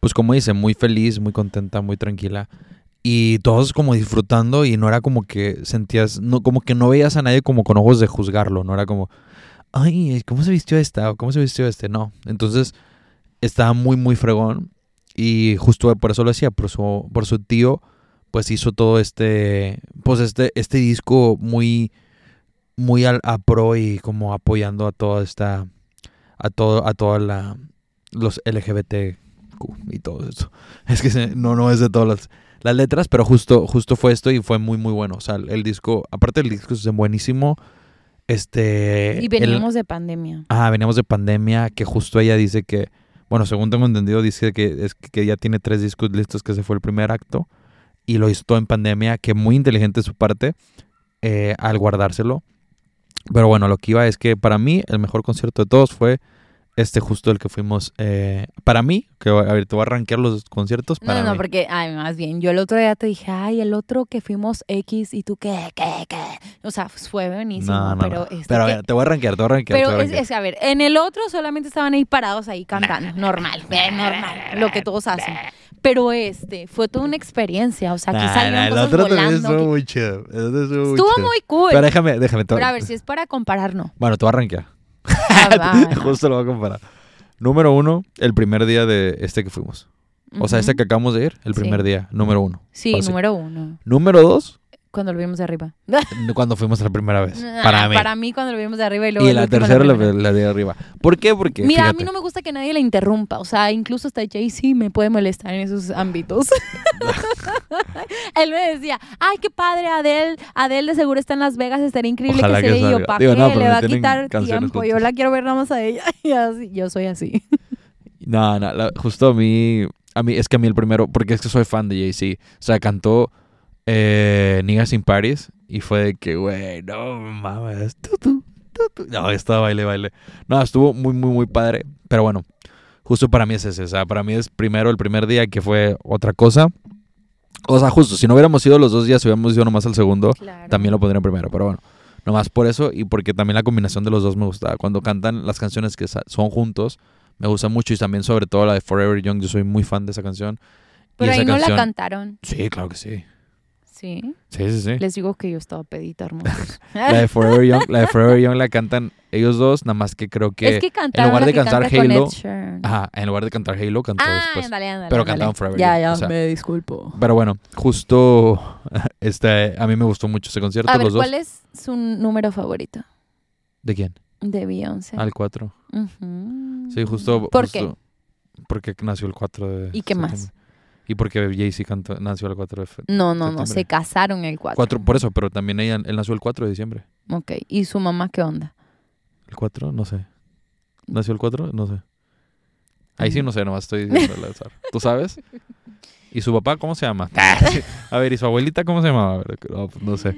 pues como dice, muy feliz, muy contenta, muy tranquila. Y todos como disfrutando y no era como que sentías, no, como que no veías a nadie como con ojos de juzgarlo, no era como, ay, ¿cómo se vistió esta? o ¿Cómo se vistió este? No. Entonces estaba muy, muy fregón y justo por eso lo decía, por su, por su tío, pues hizo todo este, pues este, este disco muy, muy al, a pro y como apoyando a toda esta, a todo, a toda la, los LGBT y todo eso. Es que se- no, no es de todas las, las letras, pero justo, justo fue esto y fue muy, muy bueno. O sea, el, disco, aparte el disco es buenísimo. Este. Y el- veníamos de pandemia. Ah, veníamos de pandemia, que justo ella dice que, bueno, según tengo entendido, dice que, es que ya tiene tres discos listos, que ese fue el primer acto, y lo hizo en pandemia, que muy inteligente de su parte eh, al guardárselo. Pero bueno, lo que iba es que para mí el mejor concierto de todos fue este justo el que fuimos. eh, para mí, que a ver, te voy a rankear los conciertos. No, Para no, no, mí. porque, ay, más bien, yo el otro día te dije, ay, el otro que fuimos X y tú, ¿qué, qué, qué? O sea, pues, fue buenísimo, No, no, pero... no. este Pero a que- ver, te voy a rankear, te voy a rankear. te pero voy a es, rankear. es, a ver, en el otro solamente estaban ahí parados ahí cantando, normal, normal, lo que todos hacen. Pero este, fue toda una experiencia, o sea, Nah, salieron nah, el otro también volando. estuvo que- muy chido. estuvo muy Estuvo chido. muy cool. Pero déjame, déjame. te- Pero a ver, si es para comparar, no. Bueno, te voy a rankear. Justo lo voy a comparar. Número uno, el primer día de este que fuimos. O sea, este que acabamos de ir, el Sí. primer día, número uno. Sí, número uno, Número dos, cuando lo vimos de arriba. cuando fuimos la primera vez. Para Ah, mí. Para mí cuando lo vimos de arriba y luego y la tercera, la, la de arriba. ¿Por qué? Porque, Mira, a mí no me gusta que nadie la interrumpa. O sea, incluso hasta Jay-Z me puede molestar en esos ámbitos. Él me decía, ay, qué padre, Adele. Adele de seguro está en Las Vegas, estaría increíble Ojalá que que se Y yo. ¿para qué? no, Le va a quitar tiempo. Yo la quiero ver nada más a ella. Y así, yo soy así. No, no, la- justo a mí, a mí, es que a mí el primero, porque es que soy fan de Jay-Z. O sea, cantó eh, Niggas in Paris y fue de que, güey, no mames. Tu, tu, tu, No, estaba baile, baile. No, estuvo muy, muy, muy padre. Pero bueno, justo para mí es ese. O sea, para mí es primero el primer día que fue otra cosa. O sea, justo, si no hubiéramos ido los dos días, si hubiéramos ido nomás al segundo, Claro. también lo pondría primero. Pero bueno, nomás por eso y porque también la combinación de los dos me gustaba. Cuando cantan las canciones que son juntos, me gusta mucho. Y también, sobre todo, la de Forever Young. Yo soy muy fan de esa canción. Pero ahí no canción- la cantaron. Sí, claro que sí. Sí. Sí, sí, sí. Les digo que yo estaba pedita, hermosos. La de Forever Young, la de Forever Young la cantan ellos dos, nada más que creo que, es que cantaron lugar de cantar canta Halo, ajá, en lugar de cantar Halo cantó Ah, después. ándale, ándale, Pero ándale. cantaban Forever Ya, Young, ya, o sea. me disculpo. Pero bueno, justo este a mí me gustó mucho ese concierto A ver, los dos. ¿cuál es su número favorito ¿De quién? de Beyoncé? Al 4. Ujú. Sí, justo ¿Por justo Porque nació el 4 de ¿Y qué más? Septiembre. Y porque Jay-Z cantó- nació el 4 de qué? No, no, no, septiembre. se casaron el 4. Cuatro- por eso, pero también ella, él nació el 4 de diciembre. Ok, ¿y su mamá qué onda? ¿El 4? No sé. ¿Nació el 4? No sé. Ahí Mm. sí no sé, nomás estoy diciendo al azar. ¿Tú sabes? ¿Y su papá cómo se llama? A ver, ¿y su abuelita cómo se llamaba? No, no sé.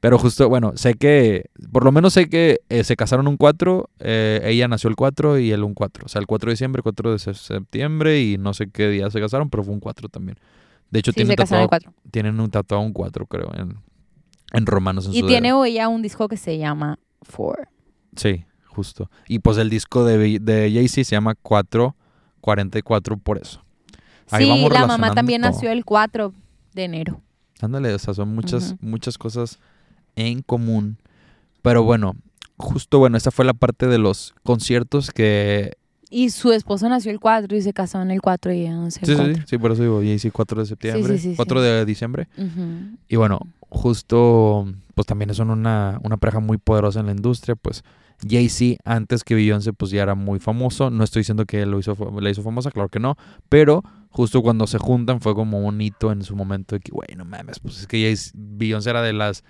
Pero justo, bueno, sé que, por lo menos sé que eh, se casaron un 4, eh, ella nació el 4 y él un 4. O sea, el 4 de diciembre, 4 de se- septiembre y no sé qué día se casaron, pero fue un 4 también. De hecho, Sí, tienen, tatuado, 4. tienen un tatuado un 4, creo, en, en romanos en Y su tiene dedo. ella un disco que se llama Four. Sí, justo. Y pues el disco de, de Jay-Z se llama 444 por eso. Ahí Sí, vamos la mamá también todo. nació el 4 de enero. Ándale, o sea, son muchas, muchas cosas en común. Pero bueno, justo bueno, esa fue la parte de los conciertos que... Y su esposo nació el 4 y se casaron el 4 y nació Sí, el sí, 4. sí, sí, por eso digo, Jay-Z 4 de septiembre, sí, sí, 4 sí. de diciembre. Ujú. Y bueno, justo, pues también son una, una pareja muy poderosa en la industria, pues Jay-Z antes que Beyoncé pues ya era muy famoso, no estoy diciendo que lo hizo, la hizo famosa, claro que no, pero justo cuando se juntan fue como un hito en su momento de que, güey, no mames, pues es que Jay- Beyoncé era de las,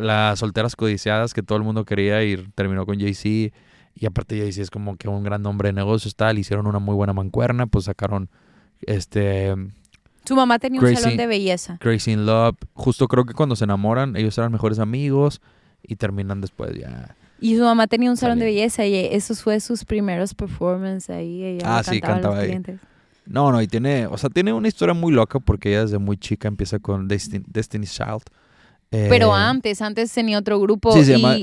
las solteras codiciadas que todo el mundo quería y terminó con Jay-Z. Y aparte Jay-Z es como que un gran nombre de negocios, tal, hicieron una muy buena mancuerna, pues sacaron este Su mamá tenía un salón de belleza. Crazy in Love. Justo creo que cuando se enamoran, ellos eran mejores amigos y terminan después ya. Y su mamá tenía un salón de belleza y esos fue sus primeros performances ahí. Ella Ah, sí, cantaba ahí. No, no, y tiene, o sea, tiene una historia muy loca porque ella desde muy chica empieza con Destin- Destiny's Child. Eh, Pero antes, antes tenía otro grupo. Sí, se y llama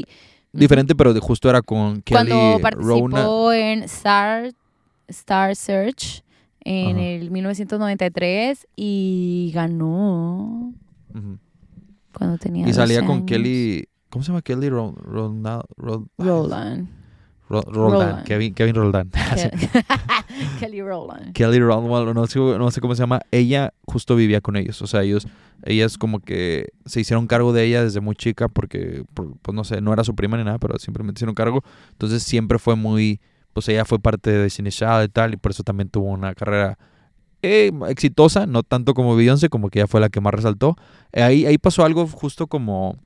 Diferente, pero de- justo era con Kelly Cuando participó en Star, Star Search en Ajá. el 1993 y ganó Ujú. cuando tenía Y salía 12 con años. Kelly. ¿Cómo se llama Kelly Ro- Ronda- Ro- Roland. Ro- Roldán? Roland. Kevin, Kevin Roldán. Kelly Roland. Kelly Rowland, no sé, no sé cómo se llama, ella justo vivía con ellos. O sea, ellos, ellas como que se hicieron cargo de ella desde muy chica porque, por- pues no sé, no era su prima ni nada, pero simplemente hicieron cargo. Entonces siempre fue muy, pues ella fue parte de Cine y tal, y por eso también tuvo una carrera eh, exitosa, no tanto como Beyoncé, como que ella fue la que más resaltó. Eh, ahí, ahí pasó algo justo como,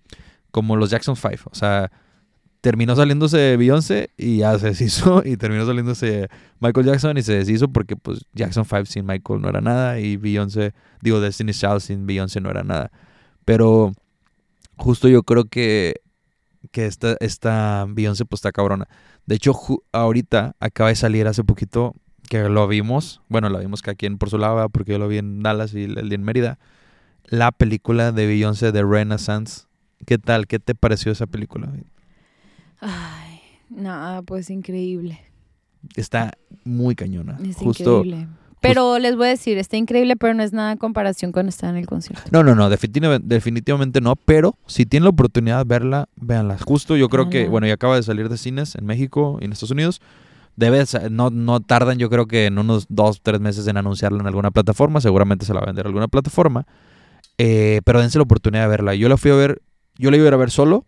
como los Jackson 5. O sea, terminó saliéndose Beyoncé y ya se deshizo, y terminó saliéndose Michael Jackson y se deshizo porque pues Jackson 5 sin Michael no era nada y Beyoncé, digo Destiny's Child sin Beyoncé no era nada. Pero justo yo creo que, que esta, esta Beyoncé pues está cabrona. De hecho, ahorita acaba de salir hace poquito que lo vimos, bueno, lo vimos que aquí en por su lado, porque yo lo vi en Dallas y el en Mérida, la película de Beyoncé de Renaissance. ¿Qué tal? ¿Qué te pareció esa película? Ay, nada, pues increíble. Está muy cañona. Es Justo, increíble. Pero les voy a decir, está increíble, pero no es nada en comparación con estar en el concierto. No, no, no, definitiv- definitivamente no, pero si tienen la oportunidad de verla, véanla. Justo yo creo que, bueno, ya acaba de salir de cines en México y en Estados Unidos. Debe, no, no tardan, yo creo que en unos dos, tres meses en anunciarla en alguna plataforma. Seguramente se la va a vender alguna plataforma. Eh, pero dense la oportunidad de verla. Yo la fui a ver, yo la iba a ir a ver solo,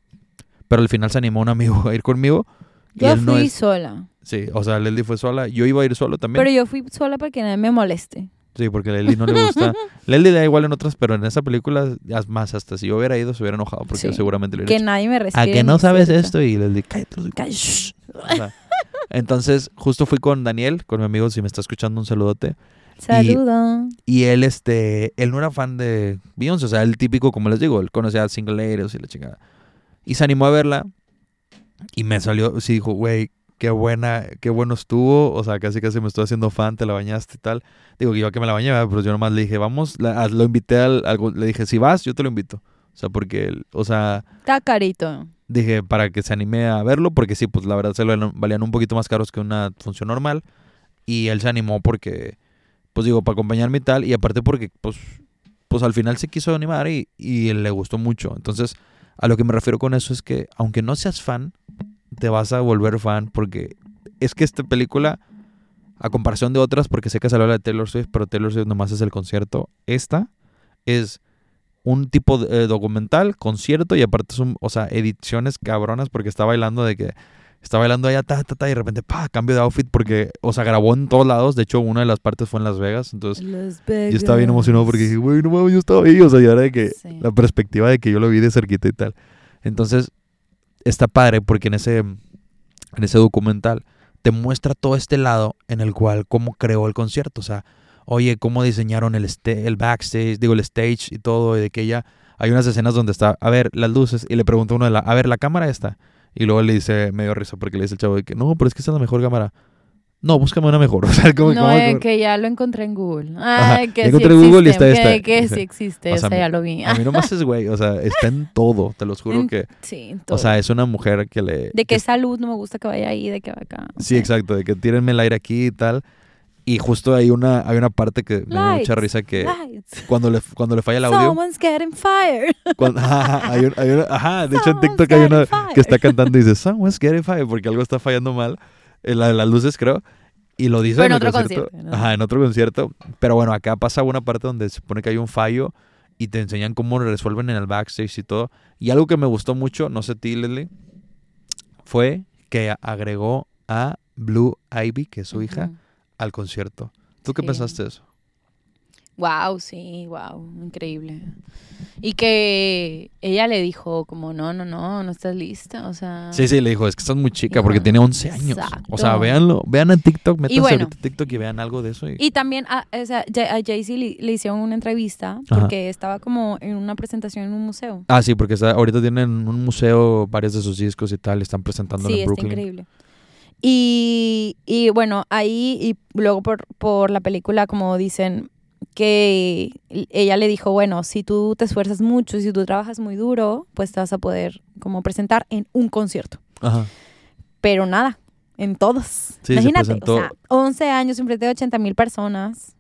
pero al final se animó un amigo a ir conmigo. y Yo fui no es- sola. Sí, o sea, Leslie fue sola. Yo iba a ir solo también. Pero yo fui sola para que nadie me moleste. Sí, porque a Leslie no le gusta. Leslie le da igual en otras, pero en esa película, más, hasta si yo hubiera ido, se hubiera enojado porque Sí. yo seguramente le hubiera Que dicho, nadie me ¿A respire. que en no sabes esto? Y Leslie, cállate. Cállate. shh". O sea, entonces, justo fui con Daniel, con mi amigo, si me está escuchando, un saludote. Saludo. Y él, este, él no era fan de Beyoncé, o sea, el típico, como les digo, él conocía a Single Ladies y la chingada. Y se animó a verla. Y me salió, sí, dijo, güey, qué buena, qué bueno estuvo. O sea, casi casi me estoy haciendo fan, te la bañaste y tal. Digo, yo que me la bañé, pero yo nomás le dije, vamos, la- lo invité al, algo, le dije, si vas, yo te lo invito. O sea, porque, o sea, Está carito. dije, para que se anime a verlo, porque sí, pues la verdad se lo valían un poquito más caros que una función normal. Y él se animó porque, pues digo, para acompañarme y tal. Y aparte porque, pues, pues al final se quiso animar y, y le gustó mucho. Entonces, a lo que me refiero con eso es que, aunque no seas fan, te vas a volver fan porque es que esta película, a comparación de otras, porque sé que se habla de Taylor Swift, pero Taylor Swift nomás es el concierto, esta es un tipo de eh, documental, concierto y aparte son, o sea, ediciones cabronas porque está bailando de que está bailando allá, ta, ta, ta, y de repente, pa, cambio de outfit porque, o sea, grabó en todos lados. De hecho, una de las partes fue en Las Vegas. Entonces, Las yo estaba bien emocionado porque dije, güey, no mames, yo estaba ahí. O sea, ya era de que Sí. la perspectiva de que yo lo vi de cerquita y tal. Entonces, está padre porque en ese, en ese documental te muestra todo este lado en el cual cómo creó el concierto. O sea, oye, cómo diseñaron el, este- el backstage, digo, el stage y todo, y de que ella, hay unas escenas donde está, a ver, las luces, y le pregunta uno de la, a ver, la cámara está. Y luego le dice, medio risa, porque le dice el chavo de que, no, pero es que esta es la mejor cámara. No, búscame una mejor. O sea, como, No, eh, que ya lo encontré en Google. Ajá, Ay, que ya sí encontré Google y existe, está que- esta. Que, Dice, sí existe, o o sea, sea, ya lo vi. A mí nomás es güey, o sea, está en todo, te los juro En que, Sí, o todo. sea, es una mujer que le... de que que salud no me gusta que vaya ahí, de que va acá. Sí, exacto, de que tírenme el aire aquí y tal. Y justo hay una, hay una parte que me dio mucha risa que Lights. cuando le, cuando le falla el audio, Someone's getting fired. cuando- ajá, hay un- hay una- ajá, de hecho en TikTok hay una fired. que está cantando y dice, Someone's getting fired, porque algo está fallando mal, en la de las luces creo, y lo dice Pero en, en otro concierto. concierto, ¿no? Ajá, en otro concierto, pero bueno, acá pasa una parte donde se supone que hay un fallo y te enseñan cómo lo resuelven en el backstage y todo, y algo que me gustó mucho, no sé ti, Leslie, fue que agregó a Blue Ivy, que es su hija, Ujú. Al concierto. ¿Tú qué Sí. pensaste de eso? Wow, sí, wow, increíble. Y que ella le dijo como, no, no, no, no estás lista, o sea... Sí, sí, le dijo, es que estás muy chica porque tiene 11 años. O sea, véanlo, vean en TikTok, métanse bueno. ahorita a TikTok y vean algo de eso. Y, Y también a, o sea, a Jay-Z le, le hicieron una entrevista Ajá. porque estaba como en una presentación en un museo. Ah, sí, porque está, ahorita tienen un museo varios de sus discos y tal, están presentando Sí, en está Brooklyn. increíble. Y, y bueno, ahí y luego por, por la película, como dicen, que ella le dijo, bueno, si tú te esfuerzas mucho, si tú trabajas muy duro, pues te vas a poder como presentar en un concierto. Ajá. Pero nada, en todos. Sí, se Imagínate, o sea, 11 años enfrente de 80 mil personas.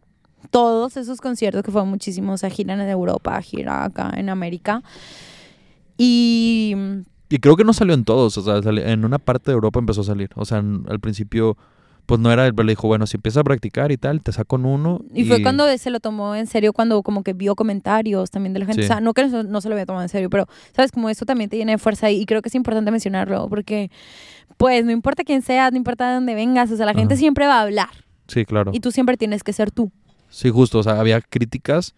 Todos esos conciertos que fueron muchísimos, o sea, giran en Europa, gira acá en América. Y Y creo que no salió en todos, o sea, en una parte de Europa empezó a salir. O sea, en- al principio, pues no era, pero le dijo, bueno, si empiezas a practicar y tal, te saco en uno. Y fue cuando se lo tomó en serio, cuando como que vio comentarios también de la gente. Sí. O sea, no que no, no se lo había tomado en serio, pero, ¿sabes? Como eso también te llena de fuerza y creo que es importante mencionarlo porque, pues, no importa quién seas, no importa de dónde vengas, o sea, la gente siempre va a hablar Sí, claro. y tú siempre tienes que ser tú. Sí, justo, o sea, había críticas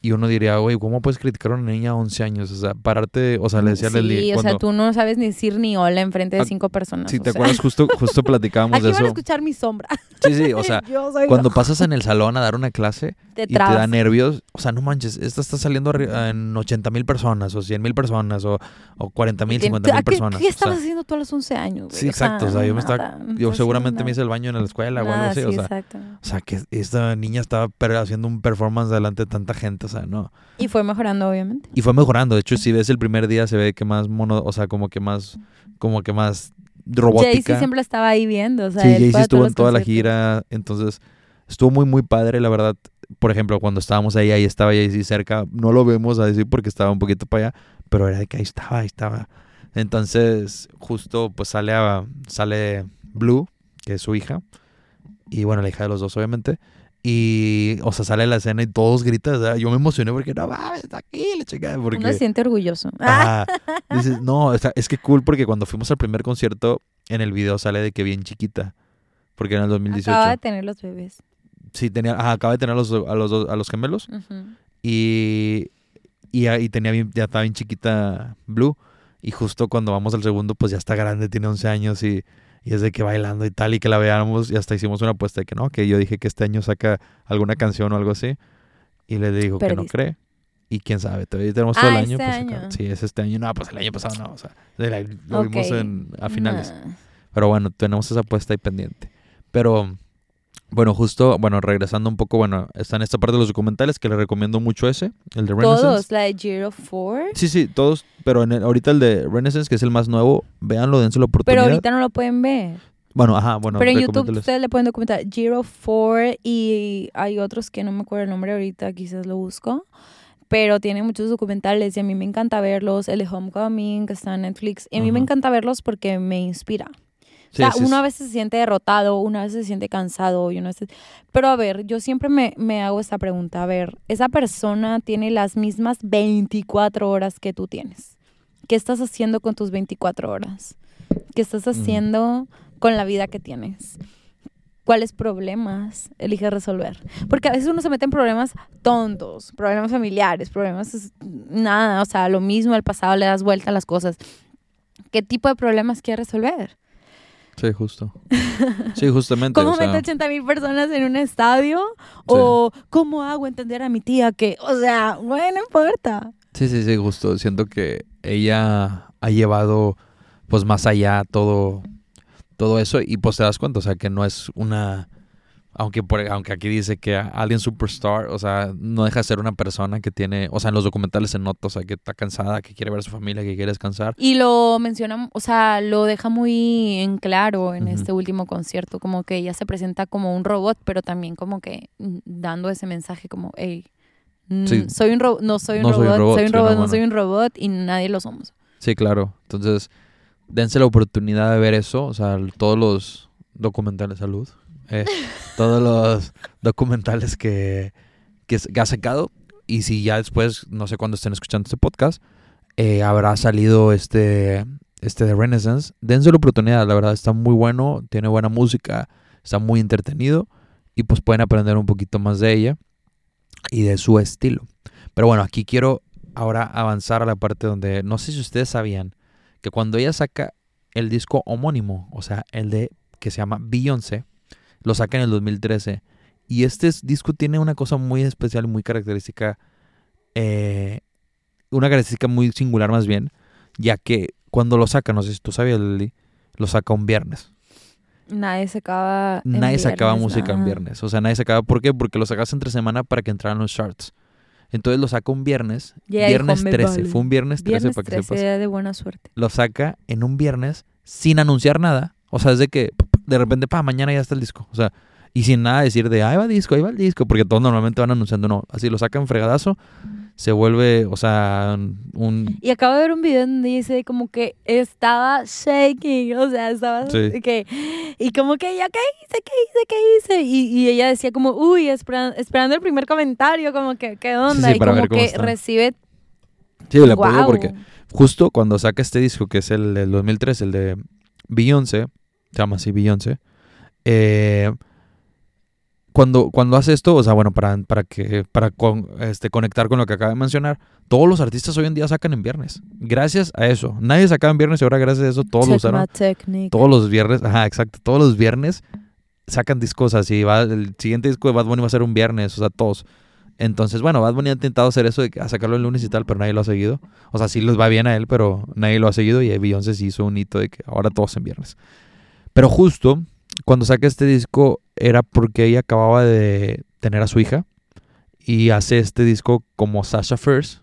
y uno diría, güey, ¿cómo puedes criticar a una niña de 11 años? O sea, pararte, o sea, le decía a sí, Leslie, o sea, cuando- tú no sabes ni decir ni hola enfrente de Ah, cinco personas. Si o te sea. acuerdas, justo, justo platicábamos Aquí de van a escuchar mi sombra. Sí, sí, o sea, cuando pasas en el salón a dar una clase te y te da nervios, o sea, no manches, esta está saliendo en 80 mil personas, o 100 mil personas, o, o 40 mil, ¿Qué- 50 ¿a mil qué- personas. ¿Qué, o sea, estabas haciendo tú a los 11 años? güey? Sí, exacto, o sea, yo me estaba- nada, yo seguramente me hice el baño en la escuela o algo nada, así, o sea, exacto. o sea, que esta niña estaba haciendo un performance delante de tanta gente, o sea, no. Y fue mejorando, obviamente. Y fue mejorando, de hecho, si ves el primer día se ve que más mono, o sea, como que más, como que más robótica. Jay-Z siempre estaba ahí viendo, o sea, sí, Jay-Z estuvo en toda la gira, entonces estuvo muy, muy padre, la verdad. Por ejemplo, cuando estábamos ahí, ahí estaba Jay-Z cerca, no lo vemos a decir porque estaba un poquito para allá, pero era de que ahí estaba, ahí estaba. Entonces, justo pues sale, a, sale Blue, que es su hija, y bueno, la hija de los dos, obviamente. Y, o sea, sale la escena y todos gritan. yo me emocioné porque no mames, está aquí, la chica. Porque, Uno se siente orgulloso. Ah. Dices, no, o sea, es que cool porque cuando fuimos al primer concierto, en el video sale de que bien chiquita. Porque en el 2018. acaba de tener los bebés. Sí, tenía, ajá, acaba de tener a los, a los, dos- a los gemelos. Y, y, ahí tenía bien- ya estaba bien chiquita Blue. Y justo cuando vamos al segundo, pues ya está grande, tiene 11 años y, y es de que bailando y tal, y que la veamos. Y hasta hicimos una apuesta de que no, que yo dije que este año saca alguna canción o algo así. Y le digo que no cree. Y quién sabe, todavía tenemos todo Ah, el año. este año. Sí, es este año. No, pues el año pasado no. O sea, lo vimos en, a finales. Nah. Pero bueno, tenemos esa apuesta ahí pendiente. Pero, bueno, justo, bueno, regresando un poco, bueno, está en esta parte de los documentales que le recomiendo mucho ese, el de Renaissance. Todos, la de Giro 4. Sí, sí, todos, pero en el- ahorita el de Renaissance, que es el más nuevo, véanlo, dense la Pero oportunidad. ahorita no lo pueden ver. Bueno, ajá, bueno, Pero en YouTube ustedes le pueden documentar Giro 4 y hay otros que no me acuerdo el nombre ahorita, quizás lo busco. Pero tiene muchos documentales y a mí me encanta verlos. El de Homecoming que está en Netflix. Y a mí me encanta verlos porque me inspira. Sí, o sea, sí, uno sí. a veces se siente derrotado, uno a veces se siente cansado y uno a veces... Pero a ver, yo siempre me, me hago esta pregunta. A ver, esa persona tiene las mismas 24 horas que tú tienes. ¿Qué estás haciendo con tus 24 horas? ¿Qué estás Mm. haciendo con la vida que tienes? ¿Cuáles problemas eliges resolver? Porque a veces uno se mete en problemas tontos, problemas familiares, problemas nada, o sea, lo mismo al pasado le das vuelta a las cosas. ¿Qué tipo de problemas quieres resolver? Sí, justo. Sí, justamente. ¿Cómo o sea, meto 80 mil personas en un estadio? ¿O cómo hago entender a mi tía que, o sea, bueno, no importa? Sí, sí, sí, justo. Siento que ella ha llevado, pues, más allá todo, todo eso y pues te das cuenta, o sea, que no es una, aunque por, aunque aquí dice que alguien superstar, o sea, no deja de ser una persona que tiene, o sea, en los documentales se nota, o sea, que está cansada, que quiere ver a su familia, que quiere descansar. Y lo menciona, o sea, lo deja muy en claro en este último concierto, como que ella se presenta como un robot, pero también como que dando ese mensaje como, hey, Sí. soy un no soy un No soy un robot, robot, soy un robot, no soy un robot y nadie lo somos. Sí, claro. Entonces, dense la oportunidad de ver eso, o sea, todos los documentales, salud, eh, todos los documentales que, que, ha sacado. Y si ya después, no sé cuándo estén escuchando este podcast, eh, habrá salido este, este de Renaissance. Dense la oportunidad, la verdad, está muy bueno, tiene buena música, está muy entretenido y pues pueden aprender un poquito más de ella y de su estilo. Pero bueno, aquí quiero ahora avanzar a la parte donde no sé si ustedes sabían que cuando ella saca el disco homónimo, o sea, el de que se llama Beyoncé, lo saca en el 2013 y este es- disco tiene una cosa muy especial y muy característica, eh, una característica muy singular más bien, ya que cuando lo saca, no sé si tú sabías, Lili, lo saca un viernes. Nadie sacaba. Nadie sacaba música en viernes. O sea, nadie sacaba. ¿Por qué? Porque lo sacas entre semana para que entraran los charts. Entonces lo saca un viernes. Viernes dijo, "Me 13. vale". Fue un viernes 13 Viernes para que 13 sepas. de buena suerte. Lo saca en un viernes sin anunciar nada. O sea, es de que de repente, pa, mañana ya está el disco. O sea, y sin nada decir de, ahí va el disco, ahí va el disco. Porque todos normalmente van anunciando, no. Así lo sacan fregadazo. Se vuelve, o sea, un. Y acabo de ver un video donde dice como que estaba shaking, o sea, estaba Sí. que y como que ella qué hice, qué hice, qué hice y, y ella decía como, "Uy, espera- esperando el primer comentario, como que qué onda" sí, y como que está. recibe Sí, le apoyo guau. porque justo cuando saca este disco, que es el del 2003, el de Beyoncé, se llama así Beyoncé, eh, cuando, cuando hace esto, o sea, bueno, para, para que para con- este, conectar con lo que acaba de mencionar, todos los artistas hoy en día sacan en viernes. Gracias a eso. Nadie sacaba en viernes y ahora gracias a eso todos lo usaron. Todos los viernes, ajá, exacto, todos los viernes sacan discos así. Va, el siguiente disco de Bad Bunny va a ser un viernes, o sea, todos. Entonces, bueno, Bad Bunny ha intentado hacer eso de sacarlo el lunes y tal, pero nadie lo ha seguido. O sea, sí les va bien a él, pero nadie lo ha seguido y Beyoncé sí hizo un hito de que ahora todos en viernes. Pero justo cuando saca este disco era porque ella acababa de tener a su hija y hace este disco como Sasha First,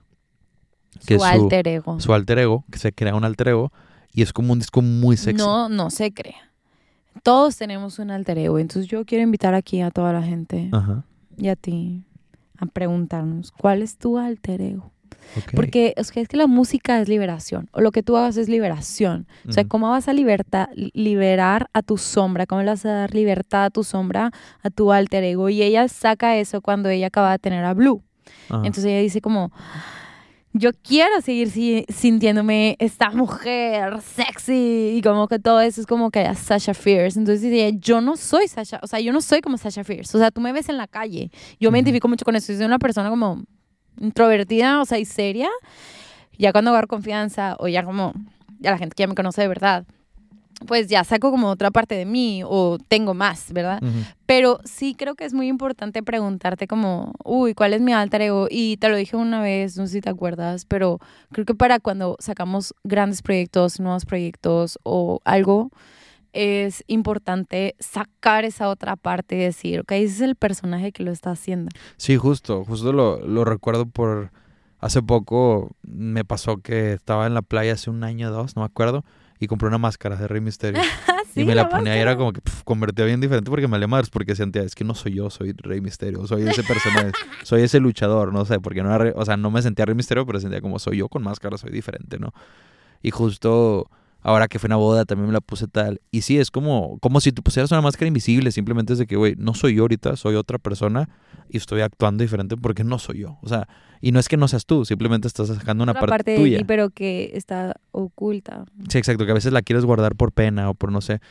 que su alter ego. su alter ego, que se crea un alter ego y es como un disco muy sexy. No, no se crea. Todos tenemos un alter ego, entonces yo quiero invitar aquí a toda la gente Ajá. y a ti a preguntarnos, ¿cuál es tu alter ego? Ok. Porque es que, es que la música es liberación, o lo que tú hagas es liberación. O sea. ¿cómo vas a liberta- liberar a tu sombra? ¿Cómo le vas a dar libertad a tu sombra, a tu alter ego? Y ella saca eso cuando ella acaba de tener a Blue. Ajá. Entonces ella dice como, yo quiero seguir si- sintiéndome esta mujer sexy y como que todo eso es como que a Sasha Fierce. Entonces dice yo no soy Sasha, o sea, yo no soy como Sasha Fierce. O sea, tú me ves en la calle. Yo me Ujú. identifico mucho con eso. Yo soy una persona como introvertida, o sea, y seria. Ya cuando agarro confianza o ya como, ya la gente que ya me conoce de verdad, pues ya saco como otra parte de mí o tengo más, ¿verdad? Pero sí creo que es muy importante preguntarte como, uy, ¿cuál es mi alter ego? Y te lo dije una vez, no sé si te acuerdas, pero creo que para cuando sacamos grandes proyectos, nuevos proyectos o algo, es importante sacar esa otra parte y decir, ok, ese es el personaje que lo está haciendo. Sí, justo, justo lo, lo recuerdo por hace poco me pasó que estaba en la playa hace un año o dos, no me acuerdo, y compré una máscara de Rey Misterio. y me la, ponía y era como que convertía bien diferente porque me madres, porque sentía, es que no soy yo, soy Rey Misterio, soy ese personaje, soy ese luchador, no sé, porque no era, o sea, no me sentía Rey Misterio, pero sentía como soy yo con máscara, soy diferente, ¿no? Y justo ahora que fue una boda también me la puse tal. Y sí, es como, como si tú pusieras una máscara invisible, simplemente es de que, güey, no soy yo ahorita, soy otra persona y estoy actuando diferente porque no soy yo. O sea, y no es que no seas tú, simplemente estás sacando una parte, parte de tuya. ti, pero que está oculta. Sí, exacto, que a veces la quieres guardar por pena o por no sé.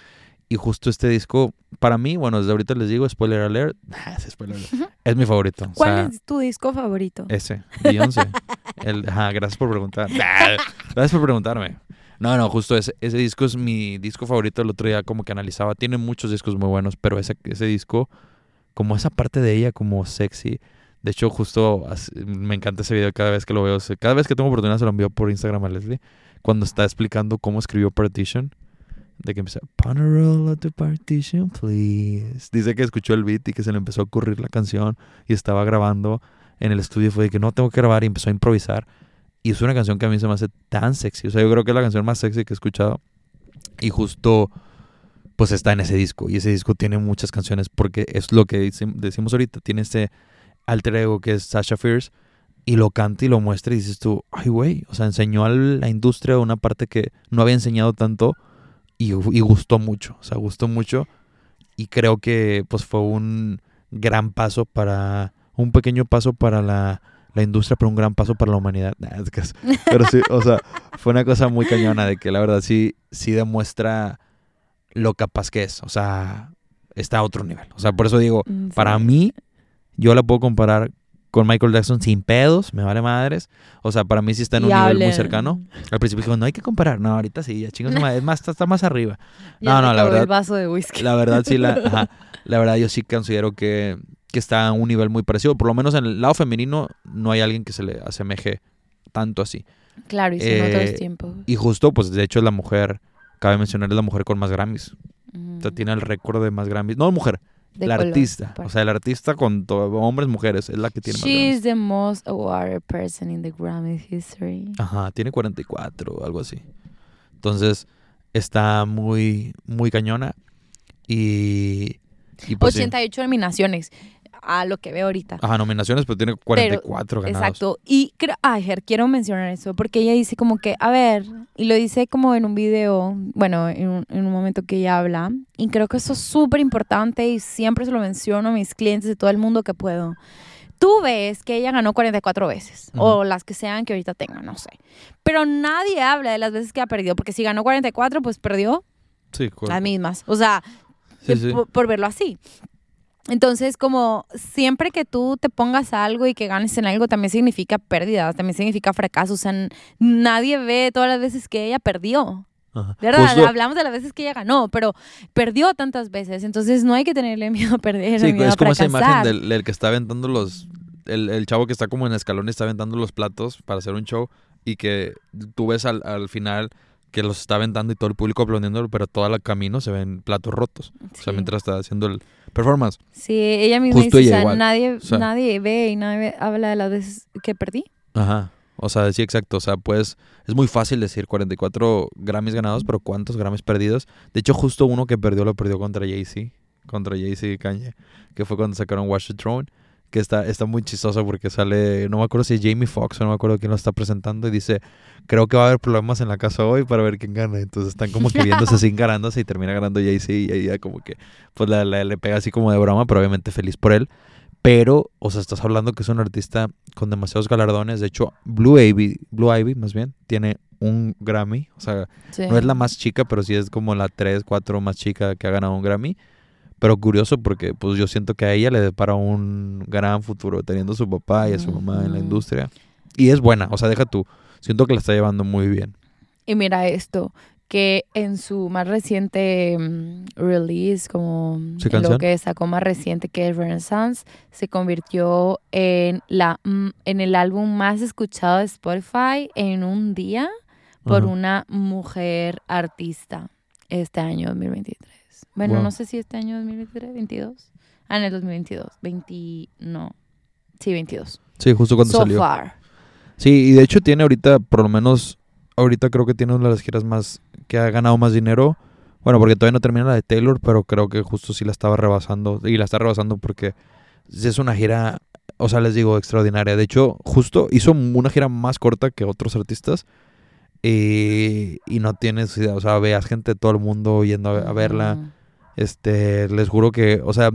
Y justo este disco, para mí, bueno, desde ahorita les digo, spoiler alert, ah, es spoiler alert, es mi favorito. O ¿Cuál sea, es tu disco favorito? ese, Beyoncé. El, ajá, gracias por preguntar. Ah, Gracias por preguntarme. No, no, justo ese, ese disco es mi disco favorito. El otro día como que analizaba, tiene muchos discos muy buenos, pero ese, ese disco, como esa parte de ella como sexy. De hecho, justo me encanta ese video cada vez que lo veo. Cada vez que tengo oportunidad se lo envío por Instagram a Leslie. Cuando está explicando cómo escribió Partition. De que empieza, "Pon a roll partition, please. Dice que escuchó el beat y que se le empezó a ocurrir la canción y estaba grabando en el estudio. Fue de que no tengo que grabar y empezó a improvisar. Y es una canción que a mí se me hace tan sexy. O sea, yo creo que es la canción más sexy que he escuchado. Y justo, pues está en ese disco. Y ese disco tiene muchas canciones porque es lo que decimos ahorita. Tiene este alter ego que es Sasha Fierce. Y lo canta y lo muestra y dices tú, ay, güey. O sea, enseñó a la industria una parte que no había enseñado tanto y, y gustó mucho. O sea, gustó mucho. Y creo que pues fue un gran paso para, un pequeño paso para la, la industria, pero un gran paso para la humanidad. Nah, es que es- pero sí, o sea, fue una cosa muy cañona de que la verdad sí, sí demuestra lo capaz que es. O sea, está a otro nivel. O sea, por eso digo, Mm, para sí. mí, yo la puedo comparar con Michael Jackson sin pedos, me vale madres. O sea, para mí sí está en un Y nivel muy hablen. cercano. Al principio dijo, no hay que comparar. No, ahorita sí, ya chingos, es más, está, está más arriba. No, no, la verdad- el vaso de whisky. La verdad, sí, la, ajá, la verdad yo sí considero que, que está a un nivel muy parecido. Por lo menos en el lado femenino no hay alguien que se le asemeje tanto así. Claro, y si no otros Eh, tiempos. Y justo, pues de hecho es la mujer, cabe mencionar, es la mujer con más Grammys. O sea, Mm. tiene el récord de más Grammys. No mujer, De la color, artista. O sea, el artista con hombres, mujeres, es la que tiene más She Grammys. is the most awarded person in the Grammy history. Ajá, tiene 44 o algo así. Entonces, está muy, muy cañona. Y, y pues sí. 88 nominaciones, a lo que veo ahorita. Ajá, nominaciones, pero tiene 44 ganados. Exacto. Y creo, ay, Ger, quiero mencionar eso, porque ella dice como que, a ver, y lo dice como en un video, bueno, en un, en un momento que ella habla, y creo que eso es súper importante y siempre se lo menciono a mis clientes de todo el mundo que puedo. Tú ves que ella ganó 44 veces, o Ujú. las que sean que ahorita tenga, no sé. Pero nadie habla de las veces que ha perdido, porque si ganó 44, pues perdió Sí, las mismas. O sea, Sí, de- sí. Por, por verlo así. Entonces, como siempre que tú te pongas a algo y que ganes en algo, también significa pérdida, también significa fracaso. O sea, nadie ve todas las veces que ella perdió. Ajá. De verdad, Justo- hablamos de las veces que ella ganó, pero perdió tantas veces. Entonces, no hay que tenerle miedo a perder. Sí, miedo es a como esa imagen del, del que está aventando los... El, el chavo que está como en escalón y está aventando los platos para hacer un show y que tú ves al, al final que los está aventando y todo el público aplaudiendo, pero todo el camino se ven platos rotos. O sea, mientras está haciendo el performance. Sí, ella misma Justo dice, ella o sea, igual. nadie, O sea- nadie ve y nadie habla de las veces que perdí. Ajá. O sea, sí, exacto. O sea, pues es muy fácil decir 44 Grammys ganados, pero ¿cuántos Grammys perdidos? De hecho, justo uno que perdió lo perdió contra Jay-Z, contra Jay-Z y Kanye, que fue cuando sacaron Watch the Throne, que está, está muy chistoso porque sale, no me acuerdo si es Jamie Foxx o no me acuerdo quién lo está presentando y dice, creo que va a haber problemas en la casa hoy para ver quién gana. Entonces están como que viéndose así encarándose y termina ganando Jay-Z y ahí ya como que, pues la- la- le pega así como de broma, pero obviamente feliz por él. Pero, o sea, estás hablando que es un artista con demasiados galardones. De hecho, Blue Ivy, Blue Ivy más bien, tiene un Grammy. O sea, Sí. no es la más chica, pero sí es como la 3, 4 más chica que ha ganado un Grammy. Pero curioso porque pues yo siento que a ella le depara un gran futuro teniendo a su papá y a su mamá en la industria. Y es buena, o sea, deja tú. Siento que la está llevando muy bien. Y mira esto, que en su más reciente mm, release, como lo que sacó más reciente que es Renaissance, se convirtió en, la, mm, en el álbum más escuchado de Spotify en un día por una mujer artista este año 2023. Bueno, Wow. no sé si este año 2023, 22. Ah, en el 2022. 20, no. Sí, 22. Sí, justo cuando so salió. far. Sí, y de hecho tiene ahorita, por lo menos, ahorita creo que tiene una de las giras más, que ha ganado más dinero. Bueno, porque todavía no termina la de Taylor, pero creo que justo sí la estaba rebasando. Y la está rebasando porque es una gira, o sea, les digo, extraordinaria. De hecho, justo hizo una gira más corta que otros artistas. Y, y no tienes idea, o sea, veas gente de todo el mundo yendo a, a verla. Este, les juro que, o sea,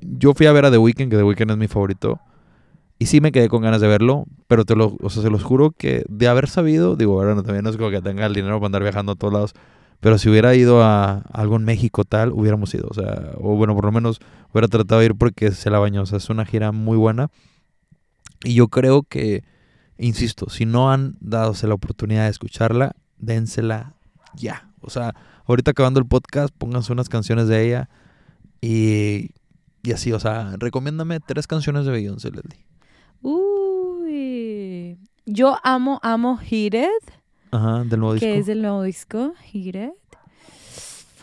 yo fui a ver a The Weeknd, que The Weeknd es mi favorito. Y sí me quedé con ganas de verlo, pero te lo, o sea, se los juro que de haber sabido, digo, ahora no, también no es como que tenga el dinero para andar viajando a todos lados, pero si hubiera ido a algo en México tal, hubiéramos ido, o sea, o bueno, por lo menos hubiera tratado de ir porque se la bañó, o sea, es una gira muy buena. Y yo creo que, insisto, si no han dadose la oportunidad de escucharla, dénsela ya. O sea, ahorita acabando el podcast, pónganse unas canciones de ella y, y así, o sea, recomiéndame tres canciones de Beyoncé, Leslie. Uy. Yo amo, amo Hit It, Ajá, del nuevo disco. que es del nuevo disco, Hit It.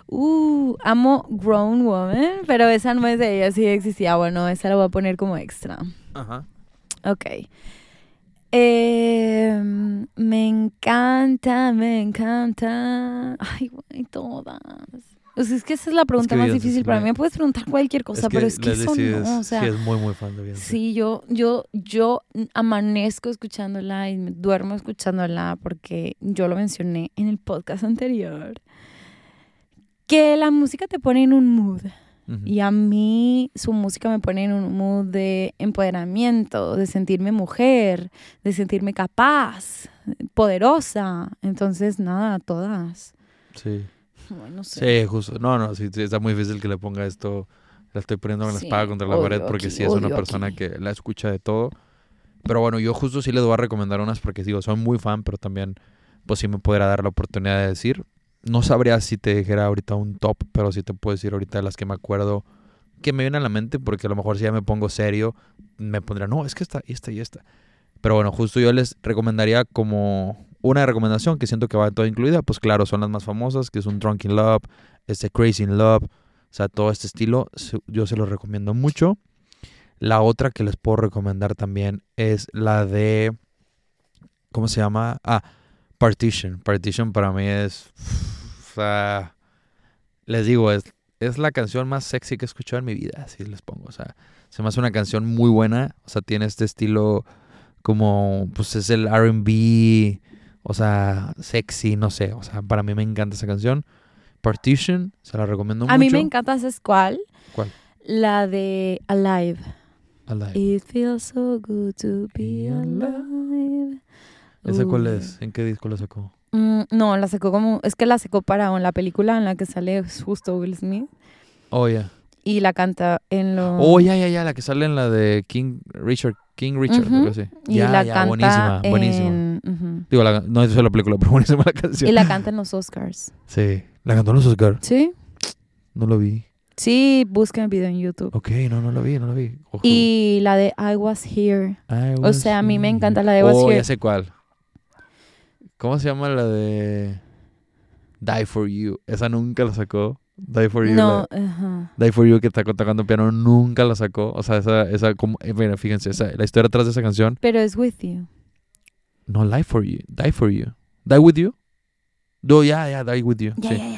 Uh, amo Grown Woman, pero esa no es de ella, sí existía. Bueno, esa la voy a poner como extra. Ajá. Ok. Eh, me encanta, me encanta. Ay, güey, todas. O sea, es que esa es la pregunta que más difícil es para mí. Me puedes preguntar cualquier cosa, pero es que eso sí no. o sea, sí es muy, muy fan de Beyoncé. Sí, yo, yo, yo amanezco escuchándola y me duermo escuchándola porque yo lo mencioné en el podcast anterior. Que la música te pone en un mood. Ujú. Y a mí su música me pone en un mood de empoderamiento, de sentirme mujer, de sentirme capaz, poderosa. Entonces, nada, todas. Sí. Ay, no sé. Sí, justo. No, no, sí, sí, está muy difícil que le ponga esto. La estoy poniendo en la Sí, espada contra la pared porque sí es una persona aquí. que la escucha de todo. Pero bueno, yo justo sí les voy a recomendar unas porque digo, soy muy fan, pero también pues sí me podrá dar la oportunidad de decir. No sabría si te dijera ahorita un top, pero sí te puedo decir ahorita las que me acuerdo que me vienen a la mente porque a lo mejor si ya me pongo serio me pondría, no, es que esta, esta y esta. Pero bueno, justo yo les recomendaría como una recomendación que siento que va toda incluida, pues claro, son las más famosas, que es un Drunk in Love, este Crazy in Love, o sea, todo este estilo, yo se los recomiendo mucho. La otra que les puedo recomendar también es la de, ¿cómo se llama? Ah, Partition. Partition para mí es, sea, les digo, es, es la canción más sexy que he escuchado en mi vida, así les pongo. O sea, se me hace una canción muy buena, o sea, tiene este estilo como, pues es el RB, o sea, sexy, no sé, o sea, para mí me encanta esa canción. Partition, se la recomiendo mucho. A mí me encanta, ¿sabes cuál? ¿Cuál? La de Alive. Alive. It feels so good to be alive. ¿Esa cuál es? ¿En qué disco la sacó? Mm, no, la sacó como. Es que la sacó para la película en la que sale justo Will Smith. Oh, ya. Y la canta en los. Oh, ya, ya, ya, la que sale en la de King Richard, King Richard, Ujú. algo así. Y ya, la ya, canta buenísima, buenísima. en- ujú. Digo, la, no es la película, pero buenísima la canción. Y la canta en los Oscars. Sí, la cantó en los Oscar. ¿Sí? No lo vi. Sí, busquen el video en YouTube. Ok, no, no lo vi, no lo vi. Ojo. Y la de I Was Here. I o was sea, a mí me encanta la de Was Oh, Here. ya sé cuál. ¿Cómo se llama la de Die For You? Esa nunca la sacó. Die For You. No, la-. Die For You que está tocando piano nunca la sacó. O sea, esa, esa como, eh, mira, fíjense, esa, la historia atrás de esa canción. Pero es With You. No, Die For You. Die For You. Die With You. No, ya, ya, Die With You. Ya, sí.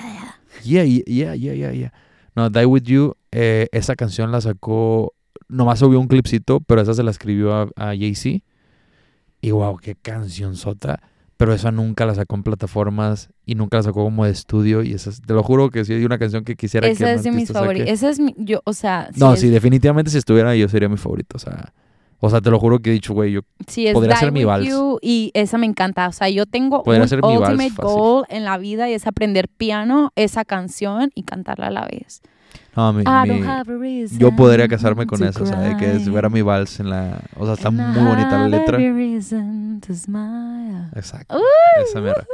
Yeah, yeah, yeah, yeah, yeah. No, Die With You, eh, esa canción la sacó, nomás subió un clipcito, pero esa se la escribió a, a Jay-Z. Y wow, qué canción sota. Pero esa nunca la sacó en plataformas y nunca la sacó como de estudio. Y esa, es- te lo juro que sí hay una canción que quisiera que Esa un es de mis favoritos. Esa es mi. Yo, o sea. No, es- sí, definitivamente si estuviera yo sería mi favorito. O sea, o sea, te lo juro que he dicho, güey, yo Sí, es Podría ser mi vals. You y esa me encanta. O sea, yo tengo Podría un ser mi ultimate goal en la vida y es aprender piano, esa canción y cantarla a la vez. No, mi- I mi- don't have a reason yo podría casarme con eso, o sea, de que cry. es ver a mi vals en la... O sea, está And muy bonita la letra. Exacto. Uh, Esa mera.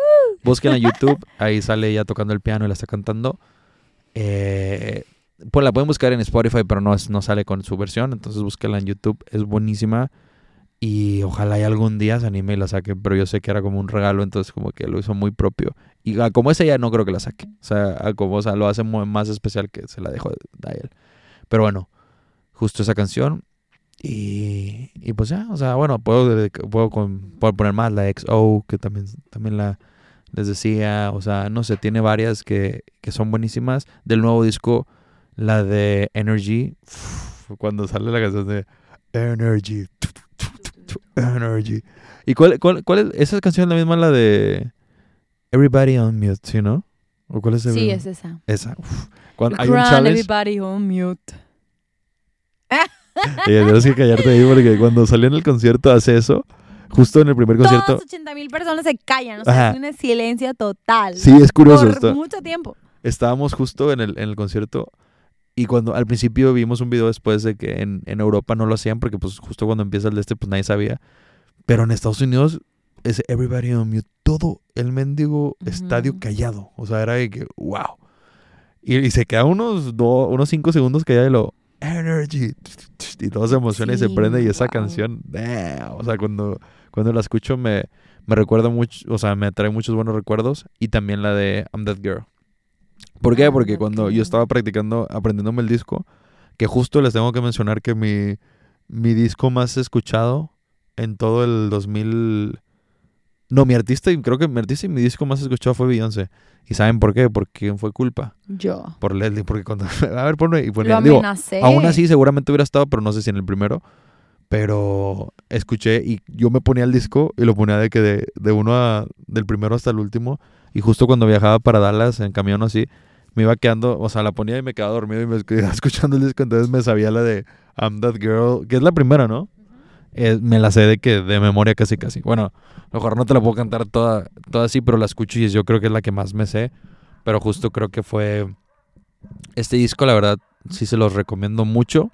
Búsquenla en YouTube, ahí sale ella tocando el piano y la está cantando. Eh, pues la pueden buscar en Spotify, pero no, es- no sale con su versión, entonces búsquenla en YouTube, es buenísima. Y ojalá y algún día se anime y la saque, pero yo sé que era como un regalo, entonces como que lo hizo muy propio. Y como es ella, no creo que la saque. O sea, como o sea, lo hace más especial que se la dejó él. Pero bueno, justo esa canción. Y, y pues ya, o sea, bueno, puedo, puedo, poner más la XO, que también, también la les decía, o sea, no sé, tiene varias que, que son buenísimas. Del nuevo disco, la de Energy, cuando sale la canción de Energy, Energy. ¿Y cuál, cuál, cuál es? Esa canción es la misma, la de Everybody on Mute, ¿sí, no? ¿O cuál es el- Sí, es esa. esa? uf. Cuando hay un challenge, everybody on mute. y tienes que callarte ahí porque cuando salió en el concierto hace eso, justo en el primer concierto. Todas 80 mil personas se callan, o sea, Ajá. es una silencio total. Sí, es curioso por esto. mucho tiempo. estábamos justo en el, en el concierto y cuando al principio vimos un video después de que en, en Europa no lo hacían porque pues justo cuando empieza el de este pues nadie sabía. Pero en Estados Unidos es everybody on mute, todo el mendigo estadio Ujú. callado. O sea, era de que wow. Y, y se queda unos, do- unos cinco segundos callado y lo energy y todo se emociona y se Sí, prende y esa wow. canción, damn, o sea, cuando, cuando la escucho me, me recuerda mucho, o sea, me trae muchos buenos recuerdos y también la de I'm That Girl. ¿Por qué? I'm Porque cuando yo estaba practicando, aprendiéndome el disco, que justo les tengo que mencionar que mi, mi disco más escuchado en todo el 2000... No, mi artista, y creo que mi artista y mi disco más escuchado fue Beyoncé. ¿Y saben por qué? Porque quién fue culpa. Yo. Por Leslie, porque cuando... A ver, ponme... Y ponía, Lo digo. Aún así, seguramente hubiera estado, pero no sé si en el primero. Pero escuché y yo me ponía el disco y lo ponía de que de, de uno a, del primero hasta el último. Y justo cuando viajaba para Dallas en camión o así, me iba quedando, o sea, la ponía y me quedaba dormido y me quedaba escuchando el disco. Entonces me sabía la de I'm That Girl, que es la primera, ¿no? Eh, me la sé de que de memoria casi casi. Bueno, a lo mejor no te la puedo cantar toda, toda así, pero la escucho y yo creo que es la que más me sé. Pero justo creo que fue este disco, la verdad, sí se los recomiendo mucho.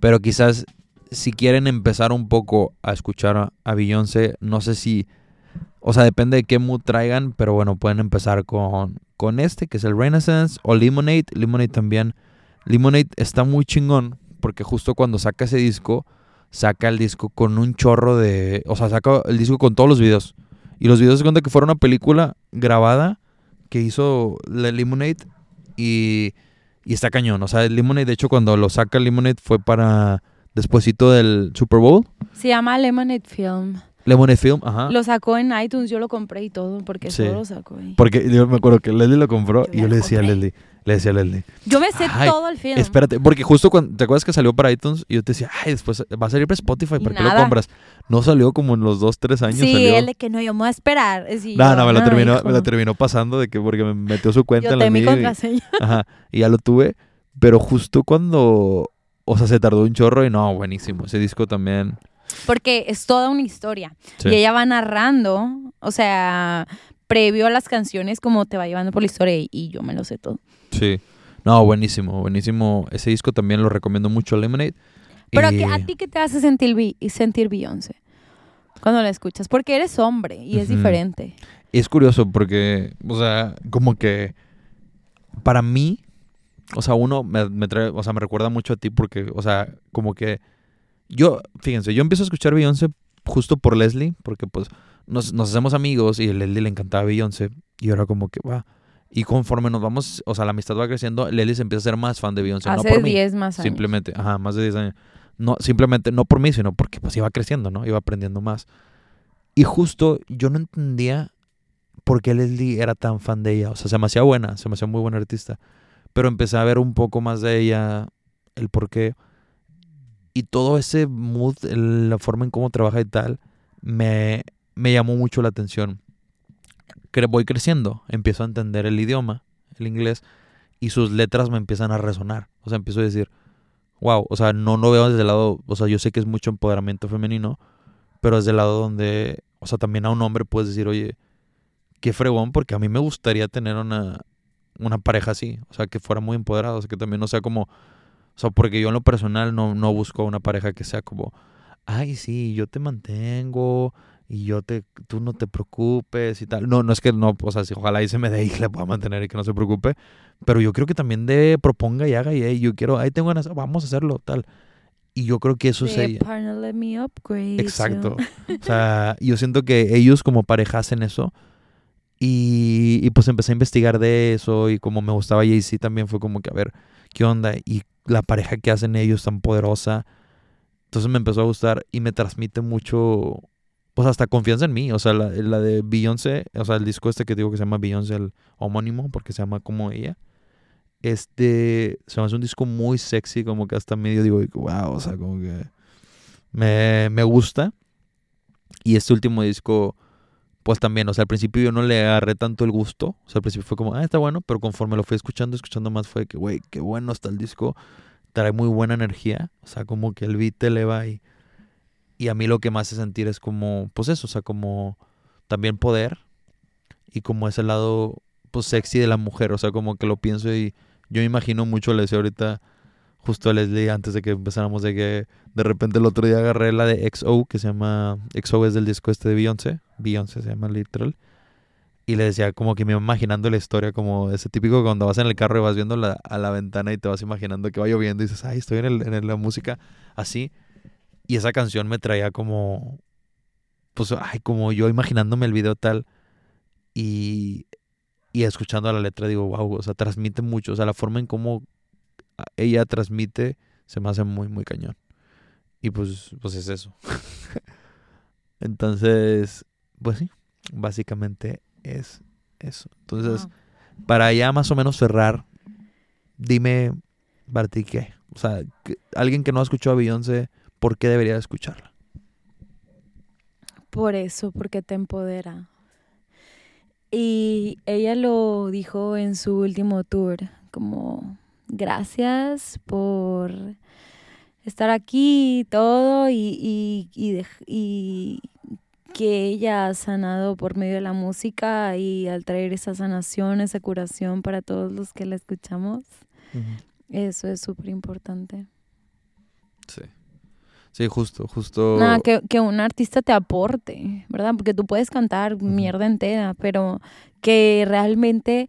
Pero quizás si quieren empezar un poco a escuchar a, a Beyoncé, no sé si, o sea, depende de qué mood traigan, pero bueno, pueden empezar con, con este, que es el Renaissance, o Lemonade. Lemonade también. Lemonade está muy chingón, porque justo cuando saca ese disco, saca el disco con un chorro de, o sea, saca el disco con todos los videos. Y los videos se cuenta que fueron una película grabada que hizo la Lemonade y, y está cañón. O sea, el Lemonade, de hecho, cuando lo saca Lemonade fue para despuesito del Super Bowl. Se llama Lemonade Film. Lemonade Film, ajá. Lo sacó en iTunes, yo lo compré y todo, porque Sí. todo lo sacó ahí. Porque yo me acuerdo que Leslie lo compró Yo y yo le decía a. Leslie, le decía a Leslie, Yo me sé todo el film. espérate, porque justo cuando, ¿te acuerdas que salió para iTunes? Y yo te decía, ay, después va a salir para Spotify, ¿para qué lo compras? No salió como en los dos, tres años sí, salió. él de que no, yo me voy a esperar. Sí, no, yo, no, me lo "Ah, terminó, hijo". me lo terminó pasando de que porque me metió su cuenta Yo en la mi mía y- contraseña. Ajá, y ya lo tuve, pero justo cuando, o sea, se tardó un chorro y no, buenísimo, ese disco también. Porque es toda una historia. Sí. Y ella va narrando, o sea, previo a las canciones, como te va llevando por la historia y, yo me lo sé todo. Sí. No, buenísimo, buenísimo. Ese disco también lo recomiendo mucho, Lemonade. Pero Y- ¿a, a ti qué te hace sentir, sentir Beyoncé cuando la escuchas? Porque eres hombre y es diferente. Es curioso porque, o sea, como que para mí, o sea, uno me, me trae, o sea, me recuerda mucho a ti porque, o sea, como que yo, fíjense, yo empiezo a escuchar Beyoncé justo por Leslie, porque pues nos, nos hacemos amigos y a Leslie le encantaba Beyoncé y ahora como que va. Y conforme nos vamos, o sea, la amistad va creciendo, Leslie se empieza a ser más fan de Beyoncé, no Hace por mí. 10 más años. Simplemente, ajá, más de 10 años. No, simplemente, no por mí, sino porque pues iba creciendo, ¿no? Iba aprendiendo más. Y justo yo no entendía por qué Leslie era tan fan de ella. O sea, se me hacía buena, se me hacía muy buena artista. Pero empecé a ver un poco más de ella, el por qué. Y todo ese mood, la forma en cómo trabaja y tal, me, me llamó mucho la atención. Voy creciendo, empiezo a entender el idioma, el inglés, y sus letras me empiezan a resonar. O sea, empiezo a decir, wow, o sea, no lo veo desde el lado, o sea, yo sé que es mucho empoderamiento femenino, pero desde el lado donde, o sea, también a un hombre puedes decir, oye, qué fregón, porque a mí me gustaría tener una, una pareja así, o sea, que fuera muy empoderada, o sea, que también no sea como, o sea, porque yo en lo personal no, no busco una pareja que sea como, ay, sí, yo te mantengo y yo te, tú no te preocupes y tal. No, no es que no, o sea, si ojalá y se me dé y le pueda mantener y que no se preocupe, pero yo creo que también de proponga y haga y hey, yo quiero, ahí tengo ganas, vamos a hacerlo, tal. Y yo creo que eso es ella. Partner, let me upgrade you. Exacto. O sea, yo siento que ellos como pareja hacen eso. Y, y pues empecé a investigar de eso y como me gustaba Jay-Z también fue como que a ver qué onda y la pareja que hacen ellos tan poderosa. Entonces me empezó a gustar y me transmite mucho, pues hasta confianza en mí. O sea, la, la de Beyoncé, o sea, el disco este que digo que se llama Beyoncé, el homónimo, porque se llama como ella. Este, se me hace un disco muy sexy, como que hasta medio digo, wow, o sea, como que me, me gusta. Y este último disco, pues también, o sea, al principio yo no le agarré tanto el gusto. O sea, al principio fue como, ah, está bueno, pero conforme lo fui escuchando, escuchando más, fue que, güey, qué bueno está el disco. Trae muy buena energía. O sea, como que el beat eleva y, y a mí lo que me hace sentir es como, pues eso, o sea, como también poder y como ese lado, pues sexy de la mujer. O sea, como que lo pienso y yo me imagino mucho, le decía ahorita justo a Leslie antes de que empezáramos de que de repente el otro día agarré la de XO que se llama XO es del disco este de Beyoncé Beyoncé se llama literal y le decía como que me iba imaginando la historia como ese típico cuando vas en el carro y vas viendo la, a la ventana y te vas imaginando que va lloviendo y dices ay estoy en, el, en la música así y esa canción me traía como pues ay como yo imaginándome el video tal y y escuchando la letra digo, wow, o sea, transmite mucho, o sea, la forma en cómo ella transmite se me hace muy, muy cañón. Y pues, pues es eso. Entonces, pues sí, básicamente es eso. Entonces, para ya más o menos cerrar, dime, Barty, ¿qué? O sea, alguien que no ha escuchado a Beyoncé, ¿por qué debería escucharla? Por eso, porque te empodera. Y ella lo dijo en su último tour, como gracias por estar aquí y todo y, y, y, que ella ha sanado por medio de la música y al traer esa sanación, esa curación para todos los que la escuchamos. Eso es súper importante. Sí. Sí, justo, justo. Nada, que, que un artista te aporte, ¿verdad? Porque tú puedes cantar mierda entera, pero que realmente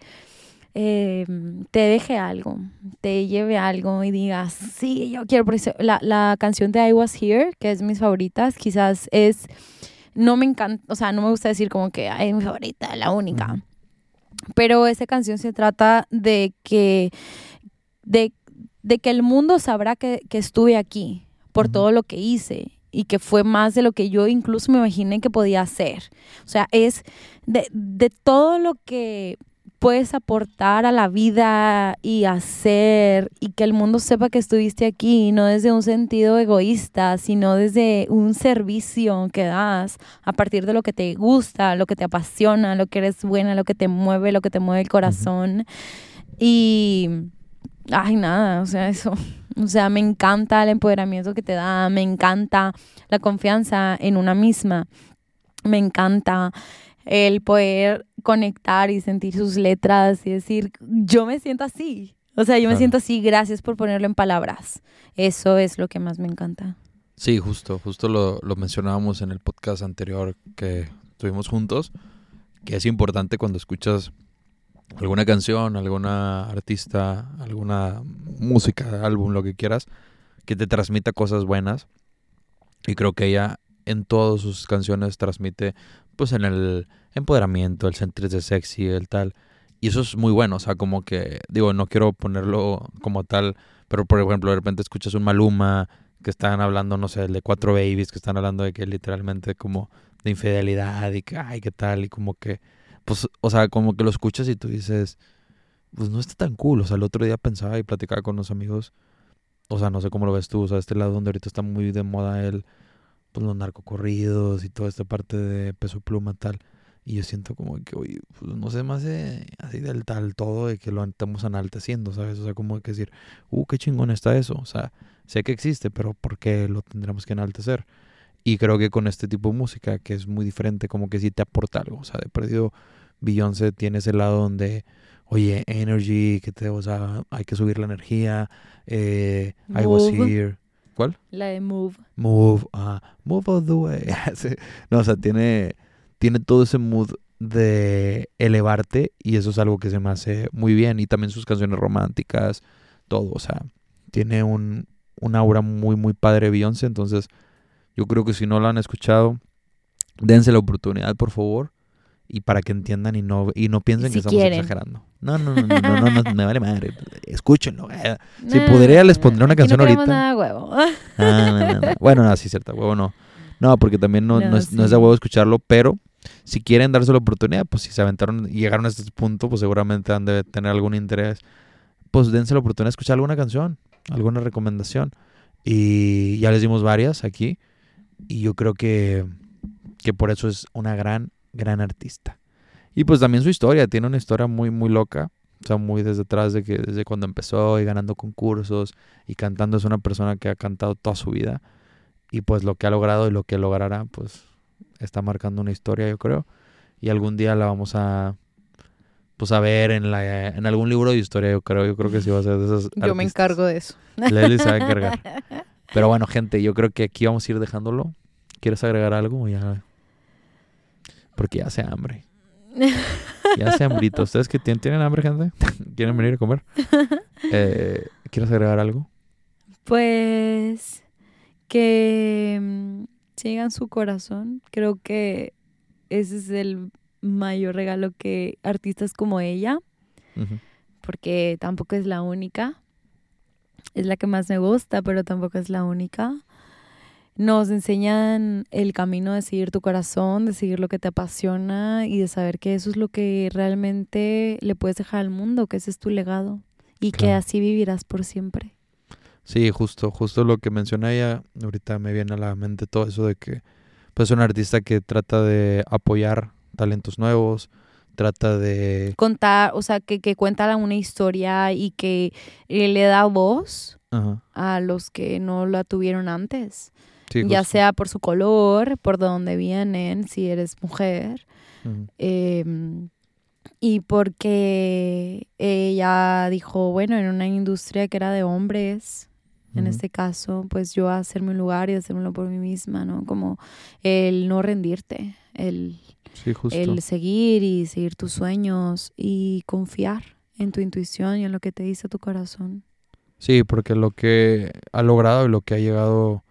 eh, te deje algo, te lleve algo y digas, sí, yo quiero. Por eso, la, la canción de I Was Here, que es mis favoritas, quizás es. No me encanta, o sea, no me gusta decir como que es mi favorita, la única. Pero esa canción se trata de que. de, de que el mundo sabrá que, que estuve aquí por todo lo que hice y que fue más de lo que yo incluso me imaginé que podía hacer. O sea, es de, de todo lo que puedes aportar a la vida y hacer y que el mundo sepa que estuviste aquí, no desde un sentido egoísta, sino desde un servicio que das a partir de lo que te gusta, lo que te apasiona, lo que eres buena, lo que te mueve, lo que te mueve el corazón. Y, ay, nada, o sea, eso o sea, me encanta el empoderamiento que te da, me encanta la confianza en una misma, me encanta el poder conectar y sentir sus letras y decir, yo me siento así. O sea, yo me siento así, gracias por ponerlo en palabras. Eso es lo que más me encanta. Sí, justo, justo lo, lo mencionábamos en el podcast anterior que tuvimos juntos, que es importante cuando escuchas alguna canción, alguna artista, alguna música, álbum, lo que quieras, que te transmita cosas buenas. Y creo que ella en todas sus canciones transmite pues en el empoderamiento, el sentirse sexy, el tal. Y eso es muy bueno, o sea, como que, digo, no quiero ponerlo como tal, pero por ejemplo, de repente escuchas un Maluma que están hablando, no sé, de cuatro babies, que están hablando de que literalmente como de infidelidad y que, ay, qué tal, y como que pues, o sea, como que lo escuchas y tú dices, pues no está tan cool. O sea, el otro día pensaba y platicaba con unos amigos, o sea, no sé cómo lo ves tú, o sea, este lado donde ahorita está muy de moda el, pues los narcocorridos y toda esta parte de peso pluma tal. Y yo siento como que, oye, pues no sé más de, así del tal todo de que lo estamos enalteciendo, ¿sabes? O sea, como que decir, uh, qué chingón está eso. O sea, sé que existe, pero ¿por qué lo tendremos que enaltecer? Y creo que con este tipo de música, que es muy diferente, como que sí te aporta algo. O sea, de perdido Beyoncé tiene ese lado donde, oye, energy, que te, o sea, hay que subir la energía, eh, I was here. ¿Cuál? La de Move. Move, ah, move all the way. No, o sea, tiene, tiene todo ese mood de elevarte y eso es algo que se me hace muy bien. Y también sus canciones románticas, todo, o sea, tiene un, un aura muy, muy padre Beyoncé. Entonces, yo creo que si no la han escuchado, dense la oportunidad, por favor. Y para que entiendan y no, y no piensen Si que estamos quieren. exagerando. No, no, no, no, no, no, no, me vale madre. Escúchenlo. eh. Si No, pudiera, les pondría una canción no ahorita. nada huevo. Ah, no, no, no. Bueno, no, sí, cierta, huevo no. No, porque también no, no No, es, no es de sí. huevo escucharlo, pero si quieren darse la oportunidad, pues si se aventaron y llegaron a este punto, pues seguramente han de tener algún interés. Pues dense la oportunidad de escuchar alguna canción, alguna recomendación. Y ya les dimos varias aquí. Y yo creo que, que por eso es una gran, gran artista. Y pues también su historia, tiene una historia muy, muy loca. O sea, muy desde atrás de que desde cuando empezó y ganando concursos y cantando es una persona que ha cantado toda su vida. Y pues lo que ha logrado y lo que logrará, pues está marcando una historia, yo creo. Y algún día la vamos a pues a ver en la en algún libro de historia, yo creo. Yo creo que sí va a ser de esas Yo me encargo de eso. Leslie se va a encargar. Pero bueno, gente, yo creo que aquí vamos a ir dejándolo. ¿Quieres agregar algo? Ya. Porque ya hace hambre. Ya hace hambrito. ¿Ustedes que tienen, tienen hambre, gente? ¿Quieren venir a comer? Eh, ¿Quieres agregar algo? Pues que mm, sigan su corazón. Creo que ese es el mayor regalo que artistas como ella, porque tampoco es la única. Es la que más me gusta, pero tampoco es la única. Nos enseñan el camino de seguir tu corazón, de seguir lo que te apasiona y de saber que eso es lo que realmente le puedes dejar al mundo, que ese es tu legado y que así vivirás por siempre. Sí, justo, justo lo que menciona ella, ahorita me viene a la mente todo eso de que pues es un artista que trata de apoyar talentos nuevos, trata de contar, o sea, que, que cuenta una historia y que le da voz ajá, a los que no la tuvieron antes, sí, ya justo, sea por su color, por dónde vienen, si eres mujer, em, y porque ella dijo, bueno, en una industria que era de hombres, en este caso, pues yo hacerme un lugar y hacérmelo por mí misma, ¿no? Como el no rendirte, el Sí, el seguir y seguir tus sueños y confiar en tu intuición y en lo que te dice tu corazón. Sí, porque lo que ha logrado y lo que ha llegado,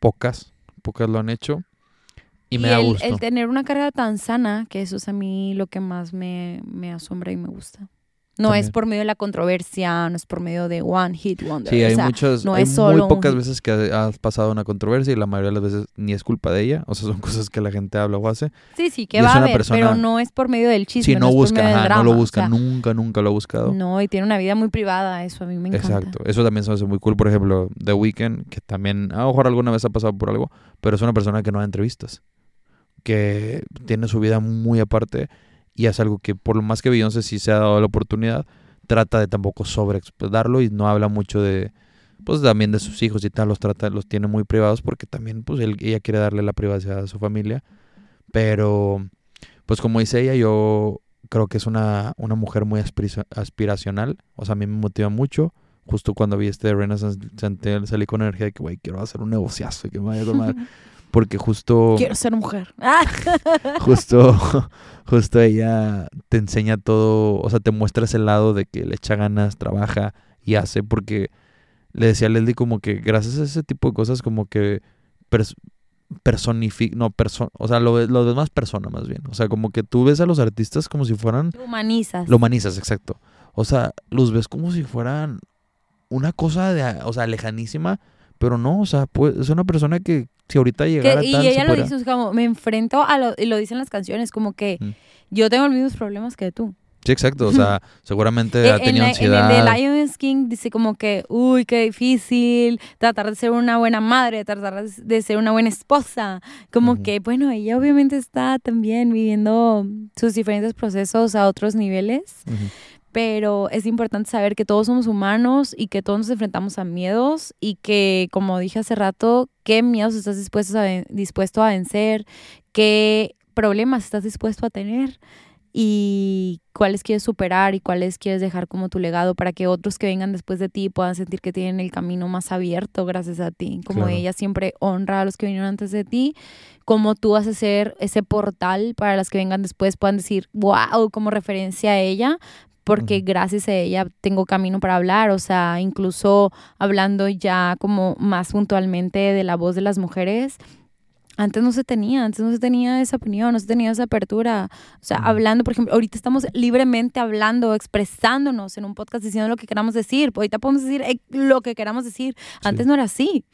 pocas, pocas lo han hecho. Y, me da el, gusto. el tener una carrera tan sana, que eso es a mí lo que más me, me asombra y me gusta. No es por medio de la controversia, no es por medio de One Hit Wonder. Sí, o hay sea, muchas, no hay es solo muy pocas veces que ha- has pasado una controversia y la mayoría de las veces ni es culpa de ella. O sea, son cosas que la gente habla o hace. sí, sí, que es va a una haber, persona- pero no es por medio del chisme, Si no, no, es por busca, del drama. no lo o busca, sea, nunca, nunca lo ha buscado. No, y tiene una vida muy privada, eso a mí me encanta. Exacto, eso también se hace muy cool. Por ejemplo, The Weeknd, que también a lo mejor alguna vez ha pasado por algo, pero es una persona que no da entrevistas, que tiene su vida muy aparte y es algo que por lo más que Beyoncé sí se ha dado la oportunidad, trata de tampoco sobreexplotarlo y no habla mucho de, pues también de sus hijos y tal, los trata, los tiene muy privados porque también, pues él- ella quiere darle la privacidad a su familia, pero, pues como dice ella, yo creo que es una, una mujer muy aspira- aspiracional. O sea, a mí me motiva mucho. Justo cuando vi este Renaissance, salí con energía de que, güey, quiero hacer un negociazo y que me vaya a tomar. Porque justo, Quiero ser mujer. Ah. justo, justo ella te enseña todo, o sea, te muestra ese lado de que le echa ganas, trabaja y hace. Porque le decía a Leslie como que gracias a ese tipo de cosas como que pers- personifica, no, perso o sea, lo, lo ves más persona más bien. O sea, como que tú ves a los artistas como si fueran Lo humanizas. lo humanizas, exacto. O sea, los ves como si fueran una cosa de, o sea, lejanísima, pero no, o sea, pues, es una persona que si ahorita Que- llegara y tal, ella lo dice, es como, me enfrento a lo, y lo dicen las canciones, como que Mm. yo tengo los mismos problemas que tú. Sí, exacto, o sea, seguramente Eh, ha en, tenido en ansiedad. el de Lion King dice como que, uy, qué difícil tratar de ser una buena madre, tratar de- ser una buena esposa. Como que, bueno, ella obviamente está también viviendo sus diferentes procesos a otros niveles. Pero es importante saber que todos somos humanos y que todos nos enfrentamos a miedos y que, como dije hace rato, qué miedos estás dispuesto a, dispuesto a vencer, qué problemas estás dispuesto a tener y cuáles quieres superar y cuáles quieres dejar como tu legado para que otros que vengan después de ti puedan sentir que tienen el camino más abierto gracias a ti. Como Claro. ella siempre honra a los que vinieron antes de ti, como tú vas a ser ese portal para las que vengan después puedan decir, wow, como referencia a ella. Porque Ujú. gracias a ella tengo camino para hablar, o sea, incluso hablando ya como más puntualmente de la voz de las mujeres, antes no se tenía, antes no se tenía esa opinión, no se tenía esa apertura. O sea, hablando, por ejemplo, ahorita estamos libremente hablando, expresándonos en un podcast diciendo lo que queramos decir. Ahorita podemos decir eh, lo que queramos decir. Antes Sí. no era así.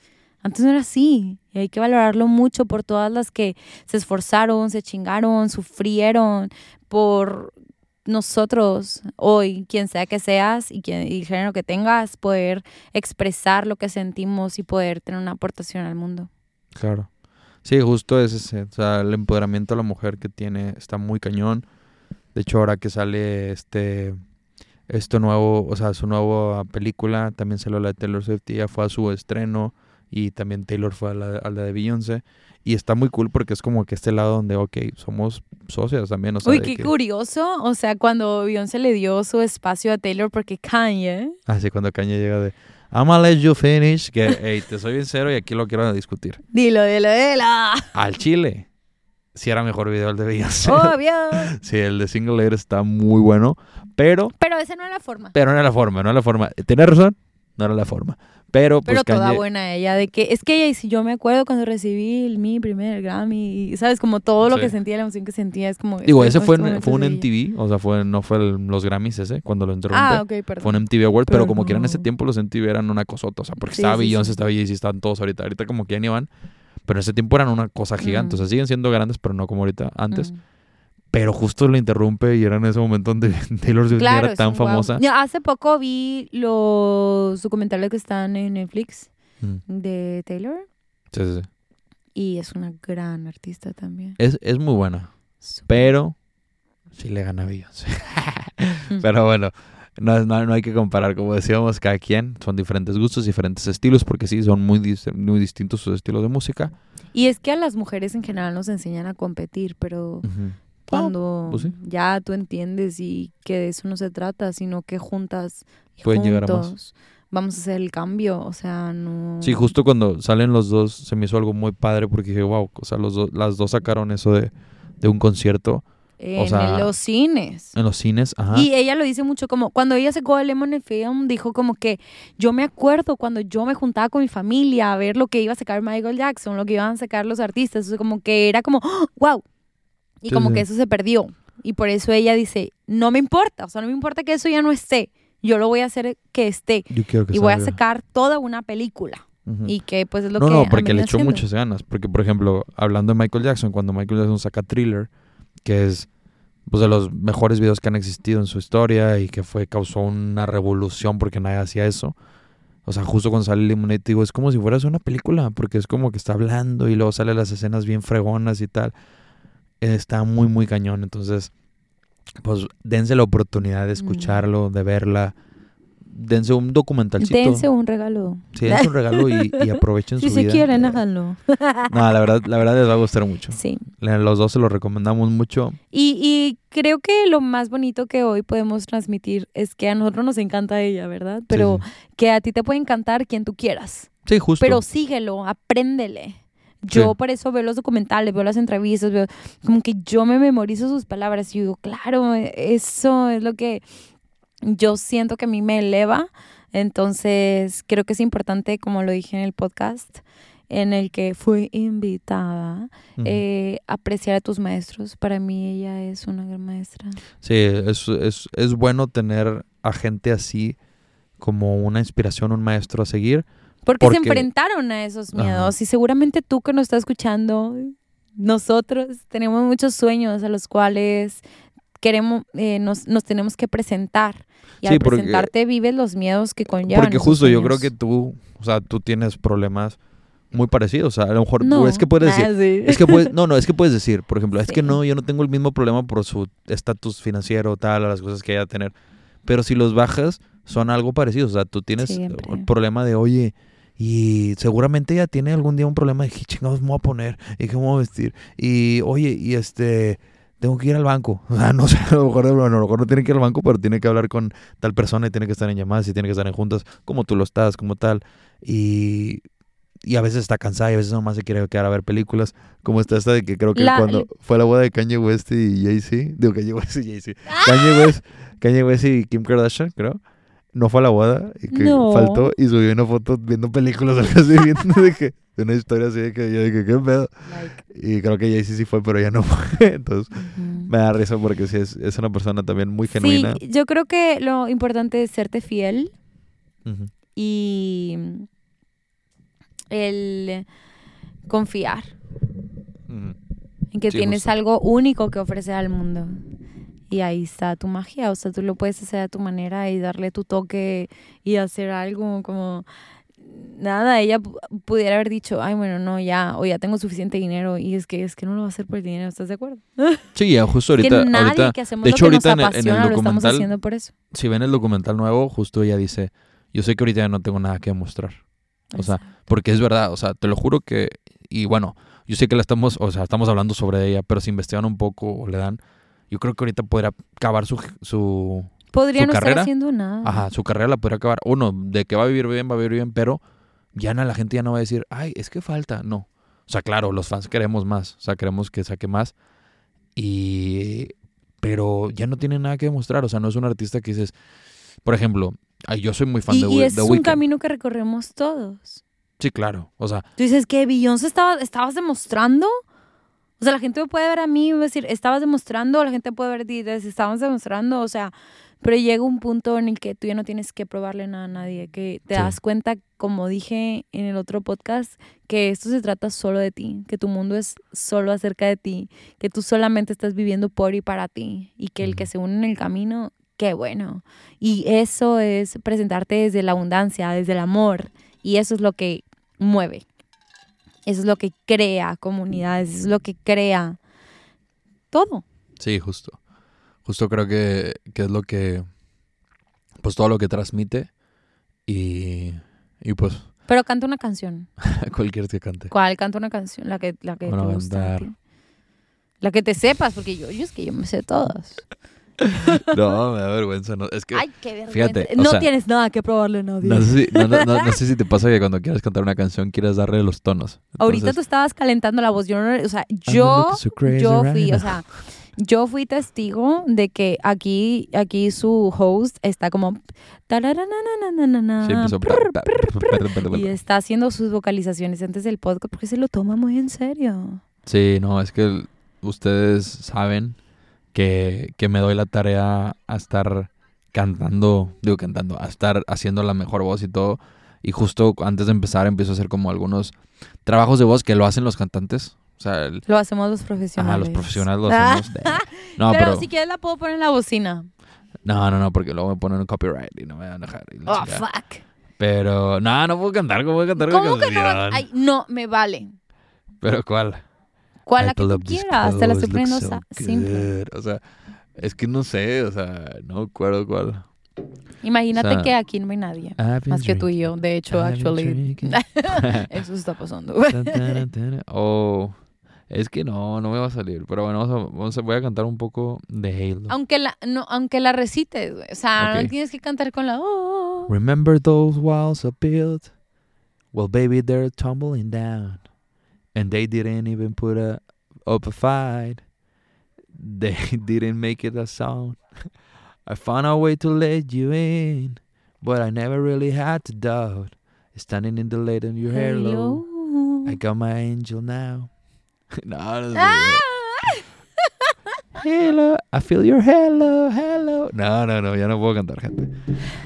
Antes no era así. Y hay que valorarlo mucho por todas las que se esforzaron, se chingaron, sufrieron por nosotros hoy, quien sea que seas y, quien, y el género que tengas, poder expresar lo que sentimos y poder tener una aportación al mundo. Claro. Sí, justo es ese. O sea, el empoderamiento de la mujer que tiene está muy cañón. De hecho, ahora que sale este esto nuevo, o sea, su nueva película, también salió la de Taylor Swift ya fue a su estreno y también Taylor fue a la, a la de Beyoncé y está muy cool porque es como que este lado donde, ok, somos socias también, o sea, Uy, qué que- curioso. O sea, cuando Beyoncé le dio su espacio a Taylor porque Kanye. Así cuando Kanye llega de, I'm gonna let you finish, que, hey, te soy bien cero y aquí lo quiero discutir. Dilo, dilo, dilo. Al chile, si era mejor video el de Beyoncé. Obvio. Sí, el de Single Ladies está muy bueno, pero, Pero esa no es la forma. pero no era la forma, no era la forma. Tenía razón, no era la forma. Pero pues Pero toda Kanye- buena ella, de que es que ella, y si yo me acuerdo cuando recibí el, mi primer Grammy, y sabes, como todo lo Sí. que sentía, la emoción que sentía, es como... digo, es ese fue, en- fue un. MTV, o sea, fue, no fue el- los Grammys ese, cuando lo interrumpí. Ah, ok, perdón. Fue un MTV Awards, pero, como quiera en ese tiempo los MTV eran una cosota, o sea, porque Sí, estaba Beyoncé, sí. estaba Jay-Z, estaban todos ahorita. Ahorita como que ya ni van, pero en ese tiempo eran una cosa gigante, o sea, siguen siendo grandes, pero no como ahorita, antes. Mm. Pero justo lo interrumpe y era en ese momento donde Taylor Swift Claro, era tan famosa. Hace poco vi los documentales que están en Netflix Mm, de Taylor Sí, sí, sí. y es una gran artista también. Es, es muy buena. Pero sí le gana a Beyoncé. pero bueno, no, no, no hay que comparar, como decíamos, cada quien son diferentes gustos, diferentes estilos, porque sí, son muy, muy distintos sus estilos de música. Y es que a las mujeres en general nos enseñan a competir, pero. Cuando pues sí. ya tú entiendes y que de eso no se trata, sino que juntas y Pueden llegar a más. juntos vamos a hacer el cambio, o sea, no... Sí, justo cuando salen los dos se me hizo algo muy padre porque dije, wow, o sea, los dos, las dos sacaron eso de, de un concierto En sea, los cines. en los cines. Ajá. Y ella lo dice mucho como, cuando ella sacó el Lemon Film, dijo como que yo me acuerdo cuando yo me juntaba con mi familia a ver lo que iba a sacar Michael Jackson, lo que iban a sacar los artistas, o sea, como que era como, wow. Y Sí, como sí. que eso se perdió. Y por eso ella dice, no me importa, o sea, no me importa que eso ya no esté, yo lo voy a hacer que esté. Yo quiero que Y voy a sacar toda una película. Y que pues es lo no, que... no, porque le echó muchas ganas. Porque, por ejemplo, hablando de Michael Jackson, cuando Michael Jackson saca Thriller, que es pues, de los mejores videos que han existido en su historia y que fue causó una revolución porque nadie hacía eso. O sea, justo cuando sale Lemonade, digo, es como si fueras una película, porque es como que está hablando y luego sale las escenas bien fregonas y tal. Está muy, muy cañón. Entonces, pues dense la oportunidad de escucharlo, de verla. Dense un documentalcito. Dense un regalo. Sí, dense un regalo y, y aprovechen Si su se vida. quieren, Eh, háganlo. no, la verdad, la verdad les va a gustar mucho. Sí. Los dos se los recomendamos mucho. Y, y creo que lo más bonito que hoy podemos transmitir es que a nosotros nos encanta ella, ¿verdad? Pero sí, que a ti te puede encantar quien tú quieras. sí. Sí, justo. Pero síguelo, apréndele. Yo Sí. por eso veo los documentales, veo las entrevistas, veo como que yo me memorizo sus palabras y digo, claro, eso es lo que yo siento que a mí me eleva. Entonces, creo que es importante, como lo dije en el podcast, en el que fui invitada, eh, apreciar a tus maestros. Para mí ella es una gran maestra. Sí, es, es, es bueno tener a gente así como una inspiración, un maestro a seguir. Porque, se Porque- enfrentaron a esos Ajá. miedos y seguramente tú que nos estás escuchando, nosotros tenemos muchos sueños a los cuales queremos, eh, nos, nos tenemos que presentar. Y Sí, al porque- presentarte vives los miedos que conllevan. Porque justo yo creo que tú, o sea, tú tienes problemas muy parecidos. O sea, a lo mejor No, es que puedes decir, ah, sí. Es que puedes, no, no, es que puedes decir, por ejemplo, es que Sí. no, yo no tengo el mismo problema por su estatus financiero, tal, a las cosas que haya de tener. Pero si los bajas, son algo parecido. O sea, tú tienes Siempre. el problema de, oye, y seguramente ella tiene algún día un problema de qué chingados me voy a poner y qué me voy a vestir. Y, oye, y este, tengo que ir al banco. O sea, no sé, a lo mejor, a lo mejor no tiene que ir al banco, pero tiene que hablar con tal persona y tiene que estar en llamadas y tiene que estar en juntas, como tú lo estás, como tal. Y, y a veces está cansada y a veces nomás se quiere quedar a ver películas, como está esta de que creo que La- cuando fue la boda de Kanye West y Jay-Z, digo Kanye West y Jay-Z, ¡Ah! Kanye West, Kanye West y Kim Kardashian, creo. No fue a la boda y que No. faltó y subió una foto viendo películas algo así, viendo de que, de una historia así de que yo dije, ¿qué pedo? Like, Y creo que Jay-Z sí fue, pero ya no fue. Entonces me da risa porque sí es, es una persona también muy genuina. Sí, yo creo que lo importante es serte fiel y el confiar en que Sí, tienes justo. algo único que ofrecer al mundo. Y ahí está tu magia, o sea, tú lo puedes hacer a tu manera y darle tu toque y hacer algo como nada, ella pu- pudiera haber dicho, ay, bueno, no, ya, o ya tengo suficiente dinero y es que es que no lo va a hacer por el dinero, ¿estás de acuerdo? Sí, ya justo ahorita, que nadie ahorita que hacemos de lo hecho, que ahorita en el- en el apasiona lo estamos documental- haciendo por eso. si ven el documental nuevo, justo ella dice, yo sé que ahorita ya no tengo nada que demostrar. O sea. Porque es verdad, o sea, te lo juro que, y bueno, yo sé que la estamos, o sea, estamos hablando sobre ella, pero si investigan un poco o le dan, yo creo que ahorita podría acabar su, su, podría su no estar carrera, haciendo nada. ajá, su carrera la podría acabar. Uno, de que va a vivir bien, va a vivir bien, pero ya no, la gente ya no va a decir, ay, es que falta, no. O sea, claro, los fans queremos más, o sea, queremos que saque más, y, pero ya no tiene nada que demostrar, o sea, no es un artista que dices, por ejemplo, ay, yo soy muy fan Y, de, y Wi- ese de es un camino que recorremos todos. Sí, claro, o sea, Tú dices que Beyoncé estaba, estabas demostrando. O sea, la gente me puede ver a mí y decir, estabas demostrando, la gente puede ver y decir, estabas demostrando, o sea, pero llega un punto en el que tú ya no tienes que probarle nada a nadie, que te Sí. das cuenta, como dije en el otro podcast, que esto se trata solo de ti, que tu mundo es solo acerca de ti, que tú solamente estás viviendo por y para ti, y que el que se une en el camino, qué bueno. Y eso es presentarte desde la abundancia, desde el amor, y eso es lo que mueve. Eso es lo que crea comunidades, eso es lo que crea todo. Sí, justo. Justo creo que, que es lo que, pues todo lo que transmite y, y pues Pero canta una canción. cualquier que cante. ¿Cuál canta una canción? La que, la que Bueno, te gusta. La que te sepas, porque yo, yo es que yo me sé todas. No, me da vergüenza. No. Es que, Ay, qué vergüenza. Fíjate, no tienes nada que probarle en audio. No sé, si, no, sé, si, te pasa que cuando quieres cantar una canción quieres darle los tonos. Ahorita tú estabas calentando la voz. Yo, o sea, yo, yo fui, o sea, yo fui testigo de que aquí, aquí su host está como y está haciendo sus vocalizaciones antes del podcast porque se lo toma muy en serio. Sí, no, es que ustedes saben que, que me doy la tarea a estar cantando, digo cantando, a estar haciendo la mejor voz y todo. Y justo antes de empezar empiezo a hacer como algunos trabajos de voz que lo hacen los cantantes. O sea, el- Lo hacemos los profesionales. ajá, los profesionales lo Ah. hacemos. de- no, pero, pero, si quieres la puedo poner en la bocina. no, no, no, porque luego me ponen un copyright y no me van a dejar. Oh, fuck. pero, no, no puedo cantar, ¿cómo cantar una ¿Cómo que no? canción? Ay, no, me vale. Pero ¿cuál? ¿Cuál la que tú quieras? Te la estoy poniendo so simple. O sea, es que no sé, o sea, no me acuerdo cuál. Imagínate O sea, que aquí no hay nadie. Más que tú y yo. drinking, De hecho, I've actually. drinking. Eso está pasando. Oh, es que no, no me va a salir. Pero bueno, vamos a, vamos a- voy a cantar un poco de Halo. aunque la, no, aunque la recites, güey. O sea, Ok. no tienes que cantar con la. oh. Remember those walls I built? Well, baby, they're tumbling down. And they didn't even put a, up a fight. They didn't make it a sound. I found a way to let you in. But I never really had to doubt. Standing in the light on your halo. Hello. I got my angel now. no, no sé. Ah. Hello, I feel your hello, hello. No, no, no, ya no puedo cantar, gente.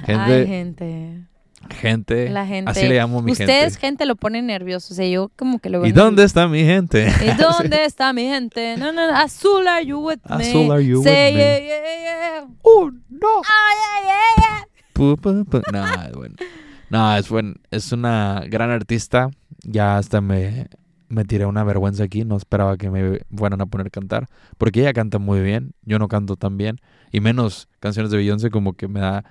Gente, Ay, gente. Gente, La gente. así le llamo a mi Ustedes, gente. gente, lo ponen nervioso. O sea, yo como que lo veo. ¿Y dónde está mi gente? ¿Y dónde está mi gente? No, no, no. Azul, are you with me? Azul, are you Say with me? yeah, yeah, yeah. ¡Oh, no! Ah, yeah, yeah, yeah. Pu, pu, pu. No, es bueno. No, es buen, es una gran artista. Ya hasta me, me tiré una vergüenza aquí. No esperaba que me fueran a poner a cantar. Porque ella canta muy bien. Yo no canto tan bien. Y menos canciones de Beyoncé como que me da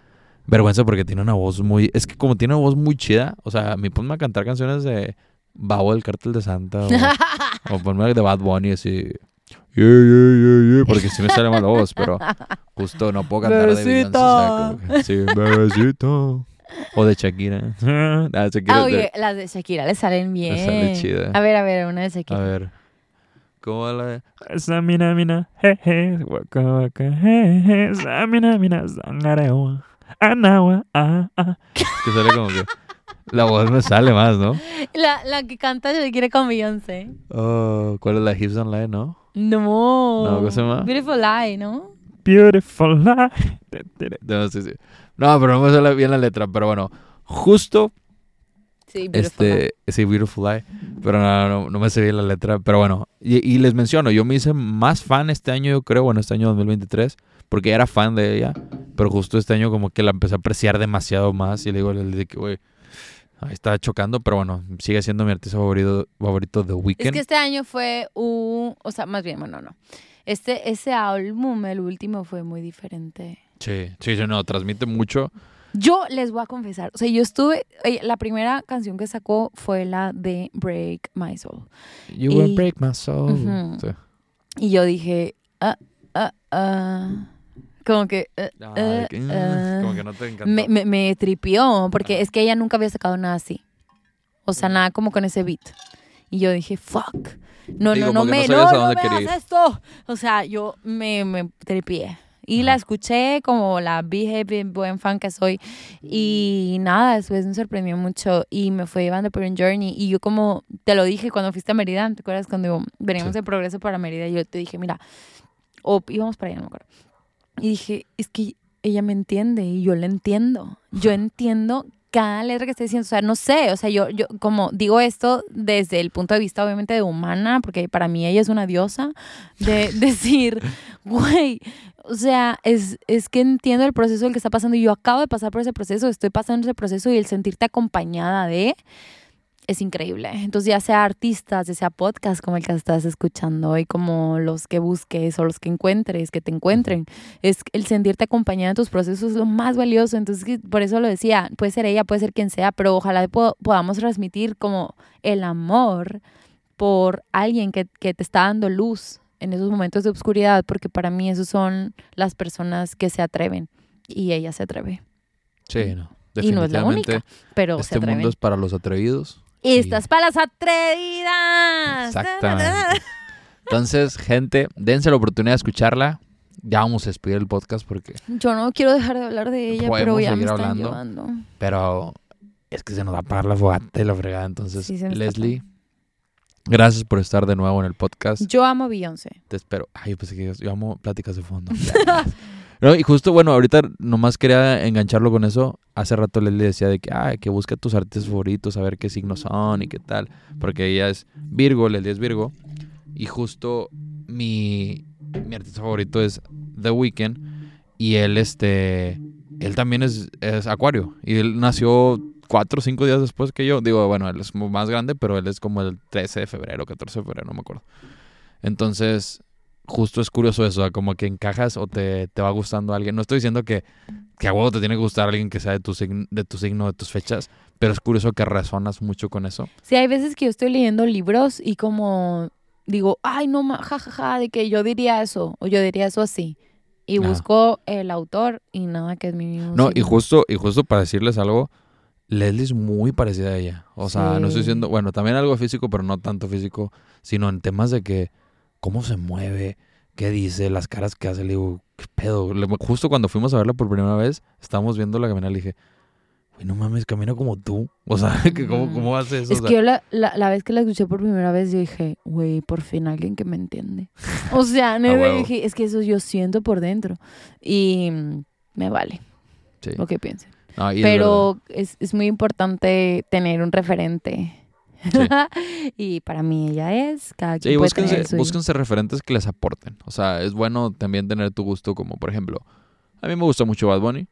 vergüenza porque tiene una voz muy... Es que como tiene una voz muy chida. O sea, a mí ponme a cantar canciones de Babo del Cártel de Santa. O, o ponme de Bad Bunny así... Yeah, yeah, yeah, yeah, porque sí me sale mal la voz, pero justo no puedo cantar de Beyoncé. o sea, como que- sí, bebecito. O de Shakira. Ah, Shakira Ah, es de- oye, las de Shakira le salen bien. sale chida. A ver, a ver, una de A Shakira. ver. ¿Cómo va la de? Esa mina mina, jeje, waka waka, jeje, esa mina mina, zangarewa, anawa, ah, ah. Que sale como que. La voz me sale más, ¿no? La, la que canta Shakira con Beyoncé. Oh, ¿Cuál es la Hips Don't Lie, no? No. No, ¿cómo se llama? Beautiful Lie, ¿no? Beautiful Lie. No, sí, sí. No, pero no me sale bien la letra. Pero bueno, justo Sí, Beautiful Lie. este, sí, Beautiful Lie. Pero no, no, no me sé bien la letra. Pero bueno, y, y les menciono, yo me hice más fan este año, yo creo, bueno, este año 2023, porque era fan de ella. Pero justo este año como que la empecé a apreciar demasiado más. Y le digo, le dije que, güey, ahí está chocando. Pero bueno, sigue siendo mi artista favorito, favorito The Es Weeknd. que este año fue un... O sea, más bien, bueno, no. Este, ese álbum, el último, fue muy diferente. Sí, sí, sí, no, transmite mucho. Yo les voy a confesar, o sea, yo estuve, oye, la primera canción que sacó fue la de Break My Soul. You will break my soul. Sí. Y yo dije, ah, ah, ah, como que, ah, Ah, ah, que, mm, ah. como que no te encantó. me, me, me tripió, porque Ajá. es que ella nunca había sacado nada así. O sea, nada como con ese beat. Y yo dije, fuck. No, Sí, no, no no me, no, no dónde me hagas esto. O sea, yo me, me tripié. Y la Ajá. escuché como la Behave buen fan que soy. Y nada, después me sorprendió mucho y me fue llevando por un journey. Y yo como te lo dije cuando fuiste a Mérida, ¿te acuerdas cuando veníamos Sí. de progreso para Mérida? Yo te dije, mira, o íbamos para allá, no me acuerdo. Y dije, es que ella me entiende y yo la entiendo. Yo entiendo cada letra que está diciendo. O sea, no sé, o sea, yo, yo como digo esto desde el punto de vista obviamente de humana, porque para mí ella es una diosa, de decir, güey, o sea, es, es que entiendo el proceso del que está pasando y yo acabo de pasar por ese proceso, estoy pasando ese proceso y el sentirte acompañada de es increíble. Entonces, ya sea artistas, ya sea podcast como el que estás escuchando hoy, como los que busques o los que encuentres, que te encuentren, es el sentirte acompañada en tus procesos es lo más valioso. Entonces, por eso lo decía, puede ser ella, puede ser quien sea, pero ojalá po- podamos transmitir como el amor por alguien que, que te está dando luz en esos momentos de oscuridad, porque para mí esos son las personas que se atreven y ella se atreve. Sí, no. Y no es la Definitivamente, única, pero este mundo es para los atrevidos. Estas para las atrevidas. Exactamente. Entonces, gente, dense la oportunidad de escucharla. Ya vamos a despedir el podcast porque... Yo no quiero dejar de hablar de ella, pero ya me están hablando. llevando. Pero es que se nos va a pagar la fogata y la fregada. Entonces, Sí, Leslie, gracias por estar de nuevo en el podcast. Yo amo Beyoncé. Te espero. Ay, yo pensé que yo amo pláticas de fondo. No, y justo, bueno, ahorita nomás quería engancharlo con eso. Hace rato Leslie decía de que, ay, que busca tus artistas favoritos, a ver qué signos son y qué tal. Porque ella es Virgo, Leslie es Virgo. Y justo mi, mi artista favorito es The Weeknd. Y él, este, él también es, es Acuario. Y él nació cuatro o cinco días después que yo. Digo, bueno, él es más grande, pero él es como el 13 de febrero, 14 de febrero, no me acuerdo. Entonces, justo es curioso eso, como que encajas o te, te va gustando alguien. No estoy diciendo que, que a huevo te tiene que gustar alguien que sea de tu, sign- de tu signo, de tus fechas, pero es curioso que resonas mucho con eso. Sí, hay veces que yo estoy leyendo libros y como digo, ay, no, ma, ja, ja, de que yo diría eso o yo diría eso así. Y busco el autor y nada que es mi mismo No, y signo. justo, y justo para decirles algo, Leslie es muy parecida a ella. O sea, no estoy diciendo, bueno, también algo físico, pero no tanto físico, sino en temas de que cómo se mueve, qué dice, las caras que hace. Le digo, qué pedo. Le- Justo cuando fuimos a verla por primera vez, estábamos viendo la caminar, le dije, güey, no mames, camina como tú. O sea, que cómo, Ujú. cómo hace eso. Es O sea, que yo la, la, la vez que la escuché por primera vez, yo dije, güey, por fin alguien que me entiende. O sea, huevo. dije, es que eso yo siento por dentro. Y mm, me vale sí. lo que piensen. No, Pero es, es muy importante tener un referente. y para mí ella es, cada Sí, quien puede búsquense, tener el suyo. búsquense referentes que les aporten. O sea, es bueno también tener tu gusto, como por ejemplo, a mí me gusta mucho Bad Bunny,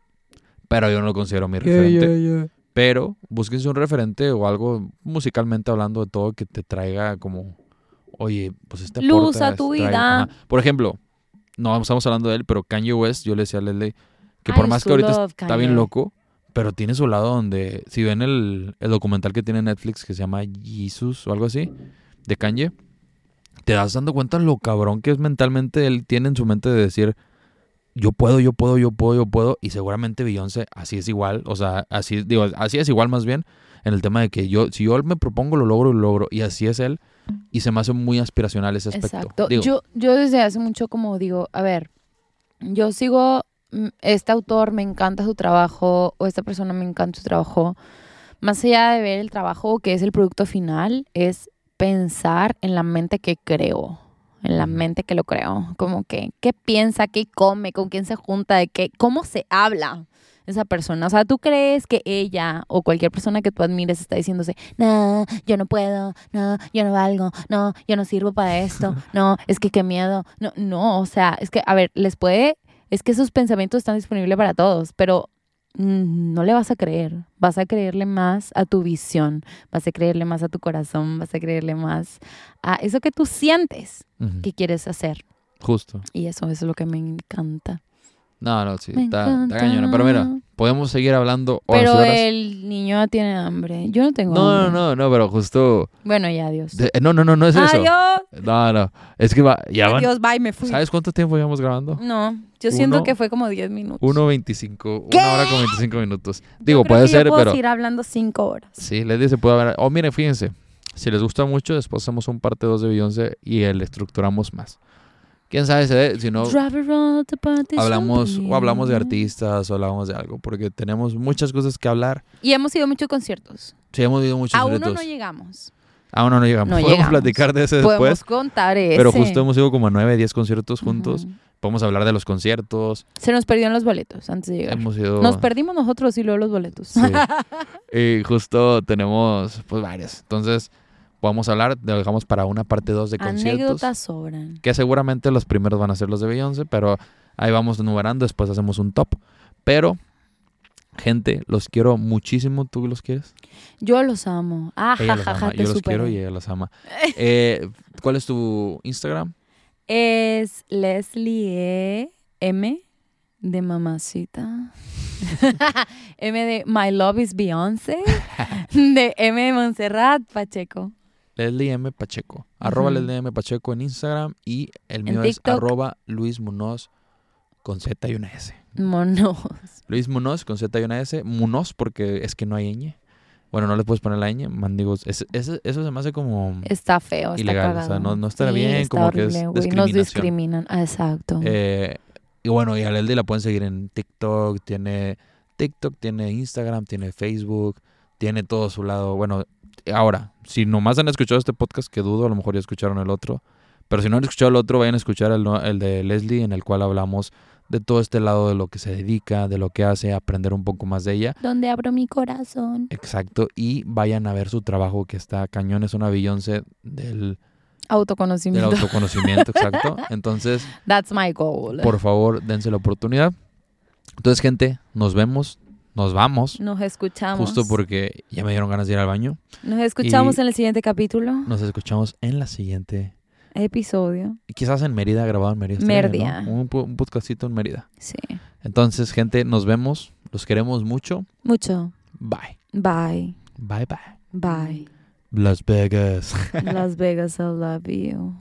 pero yo no lo considero mi referente. Pero búsquense un referente o algo musicalmente hablando de todo que te traiga como, oye, pues este Luz aporta, a tu trae- vida. ajá. Por ejemplo, no estamos hablando de él, pero Kanye West, yo le decía a Leslie que por Ay, más que ahorita está bien loco, pero tiene su lado donde, si ven el, el documental que tiene Netflix que se llama Jesus o algo así, de Kanye, te das dando cuenta lo cabrón que es mentalmente él tiene en su mente de decir, yo puedo, yo puedo, yo puedo, yo puedo. Y seguramente Beyoncé así es igual. O sea, así, digo, así es igual más bien en el tema de que yo, si yo me propongo, lo logro, lo logro. Y así es él. Y se me hace muy aspiracional ese aspecto. Exacto. Digo, Yo, yo desde hace mucho como digo, a ver, yo sigo, este autor me encanta su trabajo o esta persona me encanta su trabajo. Más allá de ver el trabajo que es el producto final, es pensar en la mente que creo, en la mente que lo creo. Como que, ¿qué piensa? ¿Qué come? ¿Con quién se junta? ¿De qué? ¿Cómo se habla? Esa persona, o sea, ¿tú crees que ella o cualquier persona que tú admires está diciéndose, no, yo no puedo, no, yo no valgo, no, yo no sirvo para esto, no, es que qué miedo, no, no, o sea, es que, a ver, les puede, es que esos pensamientos están disponibles para todos, pero mm, no le vas a creer, vas a creerle más a tu visión, vas a creerle más a tu corazón, vas a creerle más a eso que tú sientes ujú, que quieres hacer. Justo. Y eso, eso es lo que me encanta. No, no, sí, está, está cañona. Pero mira, podemos seguir hablando horas y Pero horas. el niño tiene hambre. Yo no tengo No, no, hambre. no, no, pero justo. Bueno, ya, adiós. de- no, no, no, no es eso. Adiós. No, no. Es que va, ya van. Adiós, bye, me fui. ¿Sabes cuánto tiempo llevamos grabando? No, yo siento Uno- que fue como 10 minutos. 1.25, ¿Qué? una hora con 25 minutos. Yo Digo, creo puede que yo ser, puedo pero seguir hablando 5 horas. sí, les dice, puede haber. Oh, miren, fíjense, si les gusta mucho, después hacemos un parte 2 de Beyoncé y le estructuramos más. Quién sabe si de- si no Drive around the party hablamos o hablamos de artistas o hablamos de algo, porque tenemos muchas cosas que hablar. Y hemos ido a muchos conciertos. Sí, hemos vivido muchos a uno no llegamos. A uno no llegamos. No Podemos llegamos. platicar de ese Podemos después. contar ese. Pero justo hemos ido como a 9, 10 conciertos juntos. Ujú. Podemos hablar de los conciertos. Se nos perdieron los boletos antes de llegar. Hemos ido. Nos perdimos nosotros y luego los boletos. Sí. y justo tenemos pues varias. Entonces, podemos hablar, lo dejamos para una parte 2 de conciertos. Anécdotas sobran. Que seguramente los primeros van a ser los de Beyoncé, pero ahí vamos numerando, después hacemos un top. Pero, gente, los quiero muchísimo. ¿Tú los quieres? Yo los amo. Ah, Ella los ama. Yo los superé. quiero y ella los ama. Eh, ¿Cuál es tu Instagram? Es Leslie E. M de mamacita. M de My Love is Beyoncé. De M de Montserrat Pacheco. Leslie M. Pacheco. Arroba. Leslie M. Pacheco en Instagram y el mío es arroba Luis Munoz con Z y una S. Monos. Luis Munoz con Z y una S. Munoz porque es que no hay ñ. Bueno, no le puedes poner la ñ. Mandigos. Es- ese- eso se me hace como... Está feo, está Ilegal, o sea, no- no está Sí, bien, está como que es güey. Nos discriminación. discriminan. Ah, exacto. eh, y bueno, y a Leslie la pueden seguir en TikTok. Tiene TikTok, tiene Instagram, tiene Facebook. Tiene todo su lado. Bueno, ahora, si nomás han escuchado este podcast, que dudo, a lo mejor ya escucharon el otro. Pero si no han escuchado el otro, vayan a escuchar el, el de Leslie, en el cual hablamos de todo este lado de lo que se dedica, de lo que hace, aprender un poco más de ella. ¿Dónde abro mi corazón? Exacto, y vayan a ver su trabajo que está cañón, es una Beyoncé del, del Autoconocimiento. autoconocimiento, exacto. Entonces, That's my goal. por favor, dense la oportunidad. Entonces, gente, nos vemos, nos vamos, Nos escuchamos. justo porque ya me dieron ganas de ir al baño. Nos escuchamos y- en el siguiente capítulo. Nos escuchamos en la siguiente, Episodio. quizás en Mérida, grabado en Mérida. Mérida. ¿no? Un, un podcastito en Mérida. Sí. Entonces, gente, nos vemos, los queremos mucho. Mucho. Bye. Bye. Bye, bye. Bye. Las Vegas. Las Vegas, I love you.